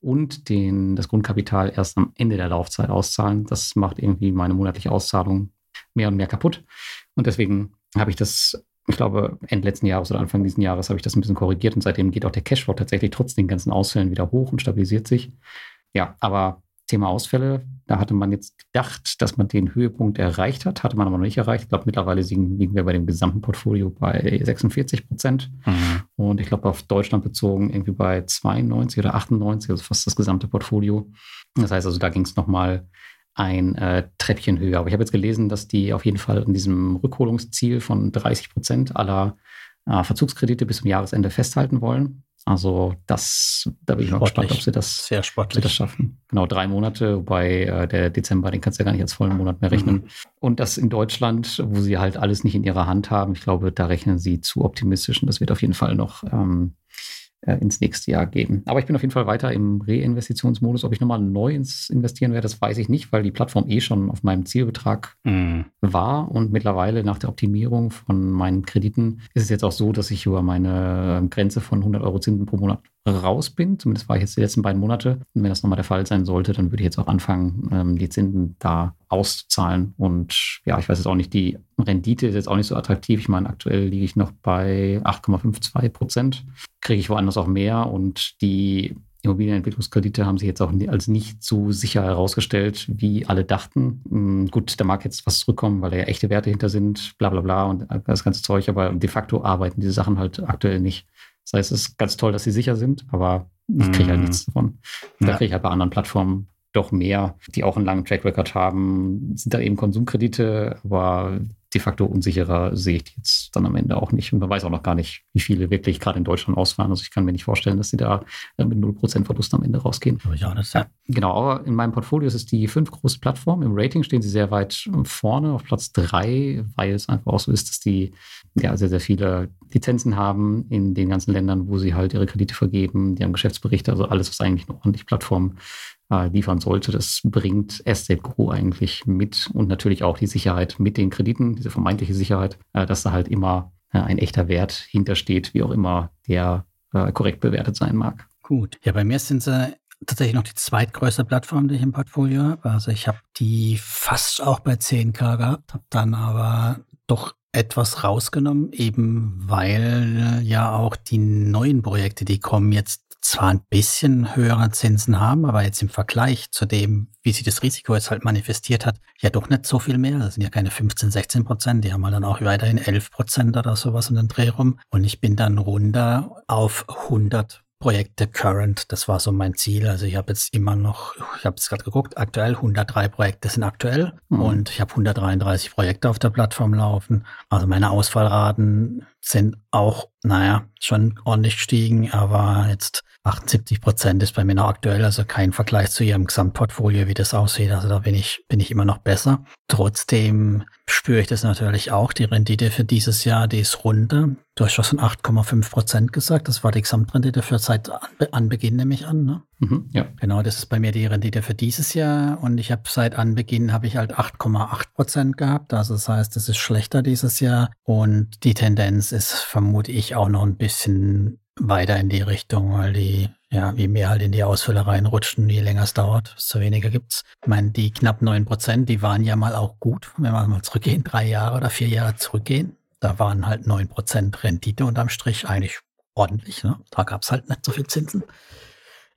und den, das Grundkapital erst am Ende der Laufzeit auszahlen. Das macht irgendwie meine monatliche Auszahlung mehr und mehr kaputt. Und deswegen habe ich das ich glaube, Ende letzten Jahres oder Anfang dieses Jahres habe ich das ein bisschen korrigiert und seitdem geht auch der Cashflow tatsächlich trotz den ganzen Ausfällen wieder hoch und stabilisiert sich. Ja, aber Thema Ausfälle, da hatte man jetzt gedacht, dass man den Höhepunkt erreicht hat, hatte man aber noch nicht erreicht. Ich glaube, mittlerweile liegen, wir bei dem gesamten Portfolio bei 46 Prozent. Mhm. Und ich glaube, auf Deutschland bezogen irgendwie bei 92 oder 98, also fast das gesamte Portfolio. Das heißt also, da ging es nochmal ein äh, Treppchen höher. Aber ich habe jetzt gelesen, dass die auf jeden Fall in diesem Rückholungsziel von 30 Prozent aller äh, Verzugskredite bis zum Jahresende festhalten wollen. Also das, da bin ich mal gespannt, ob sie das, Sehr sportlich. Sie das schaffen. Genau, drei Monate, wobei äh, der Dezember, den kannst du ja gar nicht als vollen Monat mehr rechnen. Mhm. Und das in Deutschland, wo sie halt alles nicht in ihrer Hand haben, ich glaube, da rechnen sie zu optimistisch und das wird auf jeden Fall noch ähm, äh, ins nächste Jahr geben. Aber ich bin auf jeden Fall weiter im Reinvestitionsmodus. Ob ich nochmal neu ins investieren werde, das weiß ich nicht, weil die Plattform eh schon auf meinem Zielbetrag mm. war. Und mittlerweile nach der Optimierung von meinen Krediten ist es jetzt auch so, dass ich über meine Grenze von 100 Euro Zinsen pro Monat raus bin. Zumindest war ich jetzt die letzten beiden Monate. Und wenn das nochmal der Fall sein sollte, dann würde ich jetzt auch anfangen, ähm, die Zinsen da auszuzahlen. Und ja, ich weiß jetzt auch nicht, die Rendite ist jetzt auch nicht so attraktiv. Ich meine, aktuell liege ich noch bei 8,52 Prozent. Kriege ich woanders auch mehr. Und die Immobilienentwicklungskredite haben sich jetzt auch als nicht so sicher herausgestellt, wie alle dachten. Hm, gut, da mag jetzt was zurückkommen, weil da ja echte Werte hinter sind, bla bla bla und das ganze Zeug, aber de facto arbeiten diese Sachen halt aktuell nicht. Das heißt, es ist ganz toll, dass sie sicher sind, aber ich kriege halt nichts davon. Da kriege ich halt bei anderen Plattformen doch mehr, die auch einen langen Track Record haben, sind da eben Konsumkredite, aber de facto unsicherer sehe ich die jetzt dann am Ende auch nicht. Und man weiß auch noch gar nicht, wie viele wirklich gerade in Deutschland ausfahren. Also ich kann mir nicht vorstellen, dass sie da mit 0% Verlust am Ende rausgehen. Ja, das, ja. Genau, aber in meinem Portfolio ist es die fünf große Plattform. Im Rating stehen sie sehr weit vorne auf Platz drei, weil es einfach auch so ist, dass die ja sehr, sehr viele Lizenzen haben in den ganzen Ländern, wo sie halt ihre Kredite vergeben. Die haben Geschäftsberichte, also alles, was eigentlich eine ordentliche Plattform äh, liefern sollte. Das bringt Estate Guru eigentlich mit und natürlich auch die Sicherheit mit den Krediten, diese vermeintliche Sicherheit, äh, dass da halt immer äh, ein echter Wert hintersteht, wie auch immer der äh, korrekt bewertet sein mag. Gut. Ja, bei mir sind sie tatsächlich noch die zweitgrößte Plattform, die ich im Portfolio habe. Also ich habe die fast auch bei 10k gehabt, habe dann aber doch etwas rausgenommen, eben weil ja auch die neuen Projekte, die kommen, jetzt zwar ein bisschen höhere Zinsen haben, aber jetzt im Vergleich zu dem, wie sich das Risiko jetzt halt manifestiert hat, ja doch nicht so viel mehr. Das sind ja keine 15, 16 Prozent, die haben halt dann auch weiterhin 11 Prozent oder sowas in den Dreh rum. Und ich bin dann runter auf 100 Projekte current. Das war so mein Ziel. Also ich habe jetzt immer noch, ich habe jetzt gerade geguckt, aktuell 103 Projekte sind aktuell mhm. und ich habe 133 Projekte auf der Plattform laufen. Also meine Ausfallraten sind auch, naja, schon ordentlich gestiegen, aber jetzt 78 Prozent ist bei mir noch aktuell, also kein Vergleich zu ihrem Gesamtportfolio, wie das aussieht. Also da bin ich, bin ich immer noch besser. Trotzdem spüre ich das natürlich auch. Die Rendite für dieses Jahr, die ist runter. Du hast schon von 8,5 Prozent gesagt. Das war die Gesamtrendite für seit Anbeginn, nehme ich an. Ne? Mhm, ja. Genau, das ist bei mir die Rendite für dieses Jahr. Und ich habe seit Anbeginn habe ich halt 8,8 Prozent gehabt. Also das heißt, es ist schlechter dieses Jahr. Und die Tendenz ist, vermute ich, auch noch ein bisschen weiter in die Richtung, weil die, ja, wie mehr halt in die Ausfälle reinrutschen, je länger es dauert, desto weniger gibt's. Ich meine, die knapp neun Prozent, die waren ja mal auch gut, wenn wir mal zurückgehen, drei Jahre oder vier Jahre zurückgehen. Da waren halt neun Prozent Rendite unterm Strich eigentlich ordentlich. Ne? Da gab's halt nicht so viel Zinsen.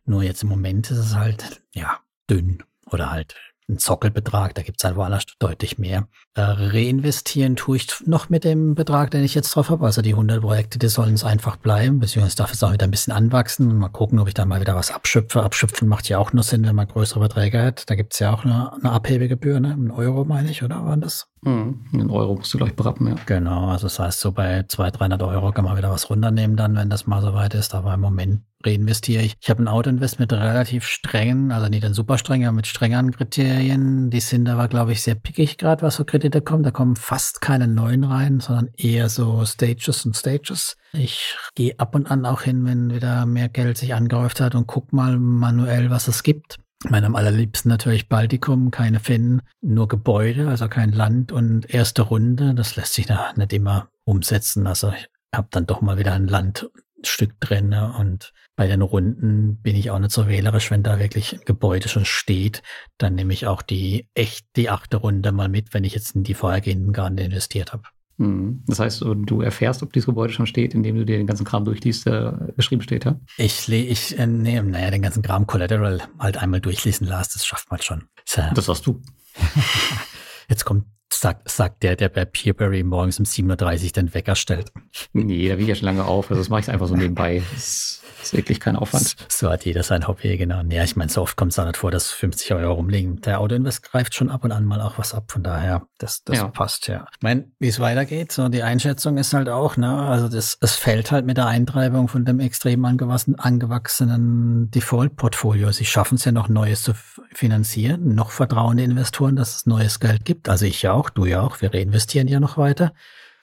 Nur jetzt im Moment ist es halt, ja, dünn oder halt ein Zockelbetrag, da gibt's halt woanders deutlich mehr. Äh, reinvestieren tue ich noch mit dem Betrag, den ich jetzt drauf habe. Also die 100 Projekte, die sollen es einfach bleiben, beziehungsweise darf es auch wieder ein bisschen anwachsen. Mal gucken, ob ich da mal wieder was abschöpfe. Abschöpfen macht ja auch nur Sinn, wenn man größere Beträge hat. Da gibt's ja auch eine, eine Abhebegebühr, ne? Ein Euro meine ich, oder war das? Mhm, einen Euro musst du gleich berappen, ja. Genau, also das heißt, so bei 200, 300 Euro kann man wieder was runternehmen dann, wenn das mal so weit ist. Aber im Moment reinvestiere ich. Ich habe ein Autoinvest mit relativ strengen, also nicht ein super strengen, aber mit strengeren Kriterien. Die sind aber, glaube ich, sehr pickig gerade, was so Kredite kommt. Da kommen fast keine neuen rein, sondern eher so Stages und Stages. Ich gehe ab und an auch hin, wenn wieder mehr Geld sich angehäuft hat und guck mal manuell, was es gibt. Meine am allerliebsten natürlich Baltikum, keine Finnen, nur Gebäude, also kein Land und erste Runde. Das lässt sich da nicht immer umsetzen. Also ich habe dann doch mal wieder ein Landstück drin ne? und bei den Runden bin ich auch nicht so wählerisch, wenn da wirklich ein Gebäude schon steht, dann nehme ich auch die echt die achte Runde mal mit, wenn ich jetzt in die vorhergehenden gar nicht investiert habe. Hm. Das heißt, du erfährst, ob dieses Gebäude schon steht, indem du dir den ganzen Kram durchliest, der geschrieben steht, ja? Ich, ich äh, nee, naja, den ganzen Kram Collateral halt einmal durchlesen lasse, das schafft man schon. Ja, das hast du. [LAUGHS] Jetzt kommt, sagt, sagt der, der bei Peerberry morgens um 7.30 Uhr den Wecker stellt. Nee, da will ich ja schon lange auf, also das mache ich einfach so nebenbei. Das [LAUGHS] ist wirklich kein Aufwand. So hat jeder sein Hobby, genau. Ja, ich meine, so oft kommt es da nicht vor, dass 50 Euro rumliegen. Der Autoinvest greift schon ab und an mal auch was ab. Von daher, das, das ja. passt, ja. Ich meine, wie es weitergeht, so die Einschätzung ist halt auch, ne, also das, es fällt halt mit der Eintreibung von dem extrem angewachsenen, angewachsenen Default-Portfolio. Sie schaffen es ja noch Neues zu finanzieren, noch vertrauende Investoren, dass es neues Geld gibt. Also ich ja auch, du ja auch, wir reinvestieren ja noch weiter.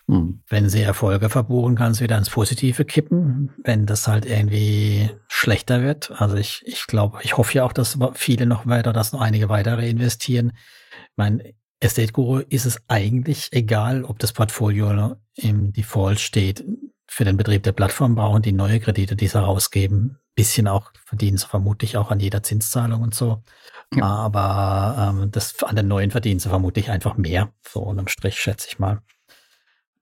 Hm. Wenn sie Erfolge verbuchen, kann es wieder ins Positive kippen, wenn das halt irgendwie schlechter wird. Also ich, ich glaube, ich hoffe ja auch, dass viele noch weiter, dass noch einige weiter reinvestieren. Mein Estate Guru ist es eigentlich egal, ob das Portfolio im Default steht. Für den Betrieb der Plattform brauchen die neue Kredite, die sie rausgeben. Bisschen auch verdienen sie vermutlich auch an jeder Zinszahlung und so. Ja. Aber ähm, das an den neuen verdienen sie vermutlich einfach mehr. So unterm Strich schätze ich mal.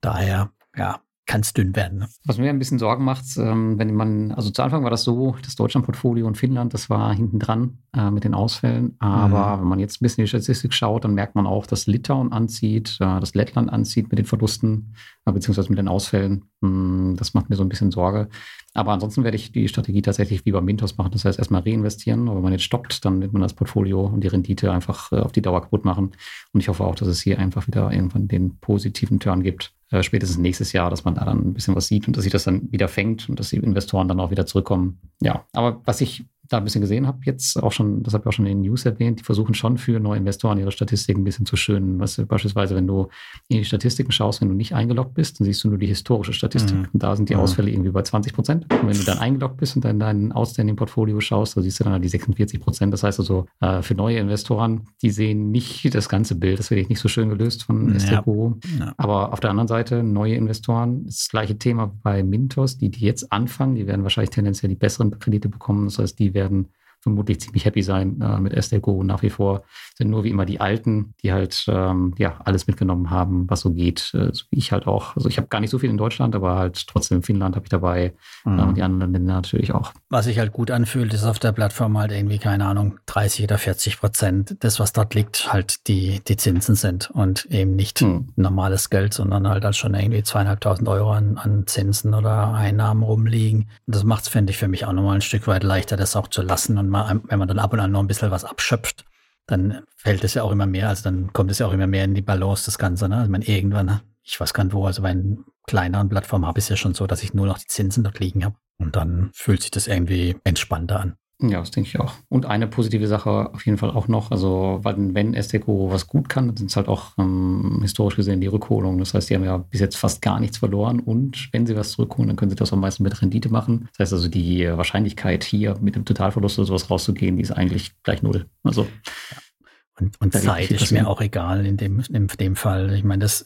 Daher, ja, kann es dünn werden. Ne? Was mir ein bisschen Sorgen macht, ähm, wenn man, also zu Anfang war das so, das Deutschland-Portfolio und Finnland, das war hinten dran äh, mit den Ausfällen. Aber mhm. wenn man jetzt ein bisschen die Statistik schaut, dann merkt man auch, dass Litauen anzieht, äh, dass Lettland anzieht mit den Verlusten, äh, beziehungsweise mit den Ausfällen. Hm, das macht mir so ein bisschen Sorge. Aber ansonsten werde ich die Strategie tatsächlich wie bei Mintos machen. Das heißt, erstmal reinvestieren. Aber wenn man jetzt stoppt, dann wird man das Portfolio und die Rendite einfach äh, auf die Dauer kaputt machen. Und ich hoffe auch, dass es hier einfach wieder irgendwann den positiven Turn gibt äh, spätestens nächstes Jahr, dass man da dann ein bisschen was sieht und dass sich das dann wieder fängt und dass die Investoren dann auch wieder zurückkommen. Ja, aber was ich da ein bisschen gesehen habe, jetzt auch schon, das habe ich auch schon in den News erwähnt, die versuchen schon für neue Investoren ihre Statistiken ein bisschen zu schönen. Was beispielsweise, wenn du in die Statistiken schaust, wenn du nicht eingeloggt bist, dann siehst du nur die historische Statistik. Mhm. Und da sind die. Ausfälle irgendwie bei 20 Prozent. Und wenn du dann eingeloggt bist und dann dein Outstanding-Portfolio schaust, da siehst du dann halt die 46 Prozent. Das heißt also, äh, für neue Investoren, die sehen nicht das ganze Bild. Das werde ich nicht so schön gelöst von ja. STPO. Ja. Aber auf der anderen Seite, neue Investoren, das gleiche Thema bei Mintos, die, die jetzt anfangen, die werden wahrscheinlich tendenziell die besseren Kredite bekommen. Das heißt, die werden vermutlich ziemlich happy sein äh, mit SDGO nach wie vor. Sind nur wie immer die Alten, die halt ähm, ja alles mitgenommen haben, was so geht. Äh, ich halt auch. Also ich habe gar nicht so viel in Deutschland, aber halt trotzdem in Finnland habe ich dabei mhm. äh, und die anderen Länder natürlich auch. Was sich halt gut anfühlt, ist auf der Plattform halt irgendwie, keine Ahnung, 30 oder 40 Prozent des, was dort liegt, halt die, die Zinsen sind und eben nicht mhm. normales Geld, sondern halt, halt schon irgendwie zweieinhalbtausend Euro an, an Zinsen oder Einnahmen rumliegen. Das macht es, finde ich, für mich auch nochmal ein Stück weit leichter, das auch zu lassen. Und mal, wenn man dann ab und an noch ein bisschen was abschöpft, dann fällt es ja auch immer mehr, also dann kommt es ja auch immer mehr in die Balance, das Ganze. Ne? Also man irgendwann, ich weiß gar nicht wo, also bei einer kleineren Plattform habe ich es ja schon so, dass ich nur noch die Zinsen dort liegen habe. Und dann fühlt sich das irgendwie entspannter an. Ja, das denke ich auch. Und eine positive Sache auf jeden Fall auch noch, also weil, wenn SDECO was gut kann, sind es halt auch ähm, historisch gesehen die Rückholungen. Das heißt, die haben ja bis jetzt fast gar nichts verloren und wenn sie was zurückholen, dann können sie das am meisten mit Rendite machen. Das heißt also, die Wahrscheinlichkeit hier mit dem Totalverlust oder sowas rauszugehen, die ist eigentlich gleich null. Also ja. Und, und Zeit ist mir auch egal in dem, in dem Fall. Ich meine, das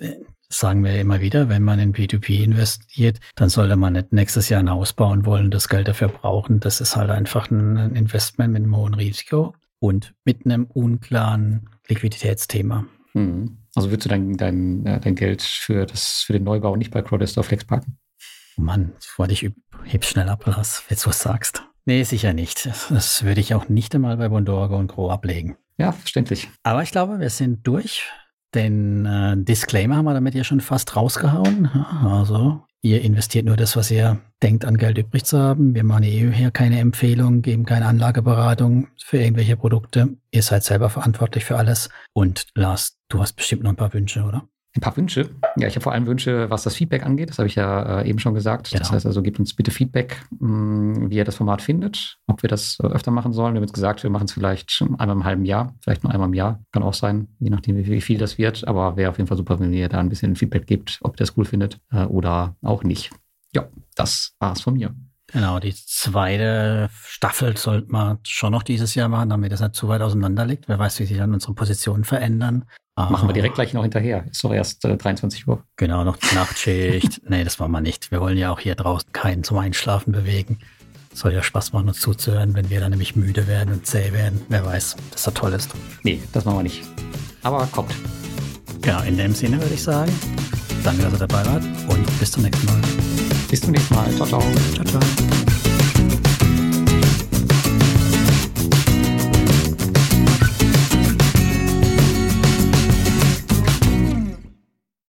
sagen wir immer wieder, wenn man in P2P investiert, dann sollte man nicht nächstes Jahr ein Haus bauen wollen, das Geld dafür brauchen. Das ist halt einfach ein Investment mit einem hohen Risiko und mit einem unklaren Liquiditätsthema. Hm. Also würdest du dein, dein, äh, dein Geld für, das, für den Neubau nicht bei Crowdestor Flex packen? Oh Mann, das wollte ich heb schnell ab, Lars, wenn du was sagst. Nee, sicher nicht. Das würde ich auch nicht einmal bei Bondorgo und Gro ablegen. Ja, verständlich. Aber ich glaube, wir sind durch den äh, Disclaimer haben wir damit ja schon fast rausgehauen. Also, ihr investiert nur das, was ihr denkt, an Geld übrig zu haben. Wir machen eh hier keine Empfehlung, geben keine Anlageberatung für irgendwelche Produkte. Ihr seid selber verantwortlich für alles. Und Lars, du hast bestimmt noch ein paar Wünsche, oder? Ein paar Wünsche. Ja, ich habe vor allem Wünsche, was das Feedback angeht. Das habe ich ja äh, eben schon gesagt. Genau. Das heißt also, gebt uns bitte Feedback, mh, mm, wie ihr das Format findet, ob wir das äh, öfter machen sollen. Wir haben jetzt gesagt, wir machen es vielleicht einmal im halben Jahr, vielleicht nur einmal im Jahr. Kann auch sein, je nachdem, wie, wie viel das wird. Aber wäre auf jeden Fall super, wenn ihr da ein bisschen Feedback gebt, ob ihr das cool findet äh, oder auch nicht. Ja, das war's von mir. Genau, die zweite Staffel sollte man schon noch dieses Jahr machen, damit das nicht zu weit auseinander liegt. Wer weiß, wie sich dann unsere Positionen verändern. Machen wir direkt gleich noch hinterher. Ist doch erst äh, 23 Uhr. Genau, noch die Nachtschicht. [LAUGHS] nee, das wollen wir nicht. Wir wollen ja auch hier draußen keinen zum Einschlafen bewegen. Soll ja Spaß machen, uns zuzuhören, wenn wir dann nämlich müde werden und zäh werden. Wer weiß, dass das toll ist. Nee, das machen wir nicht. Aber kommt. Ja, in dem Sinne würde ich sagen, danke, dass ihr dabei wart und bis zum nächsten Mal. Bis zum nächsten Mal. Ciao, ciao. Ciao, ciao.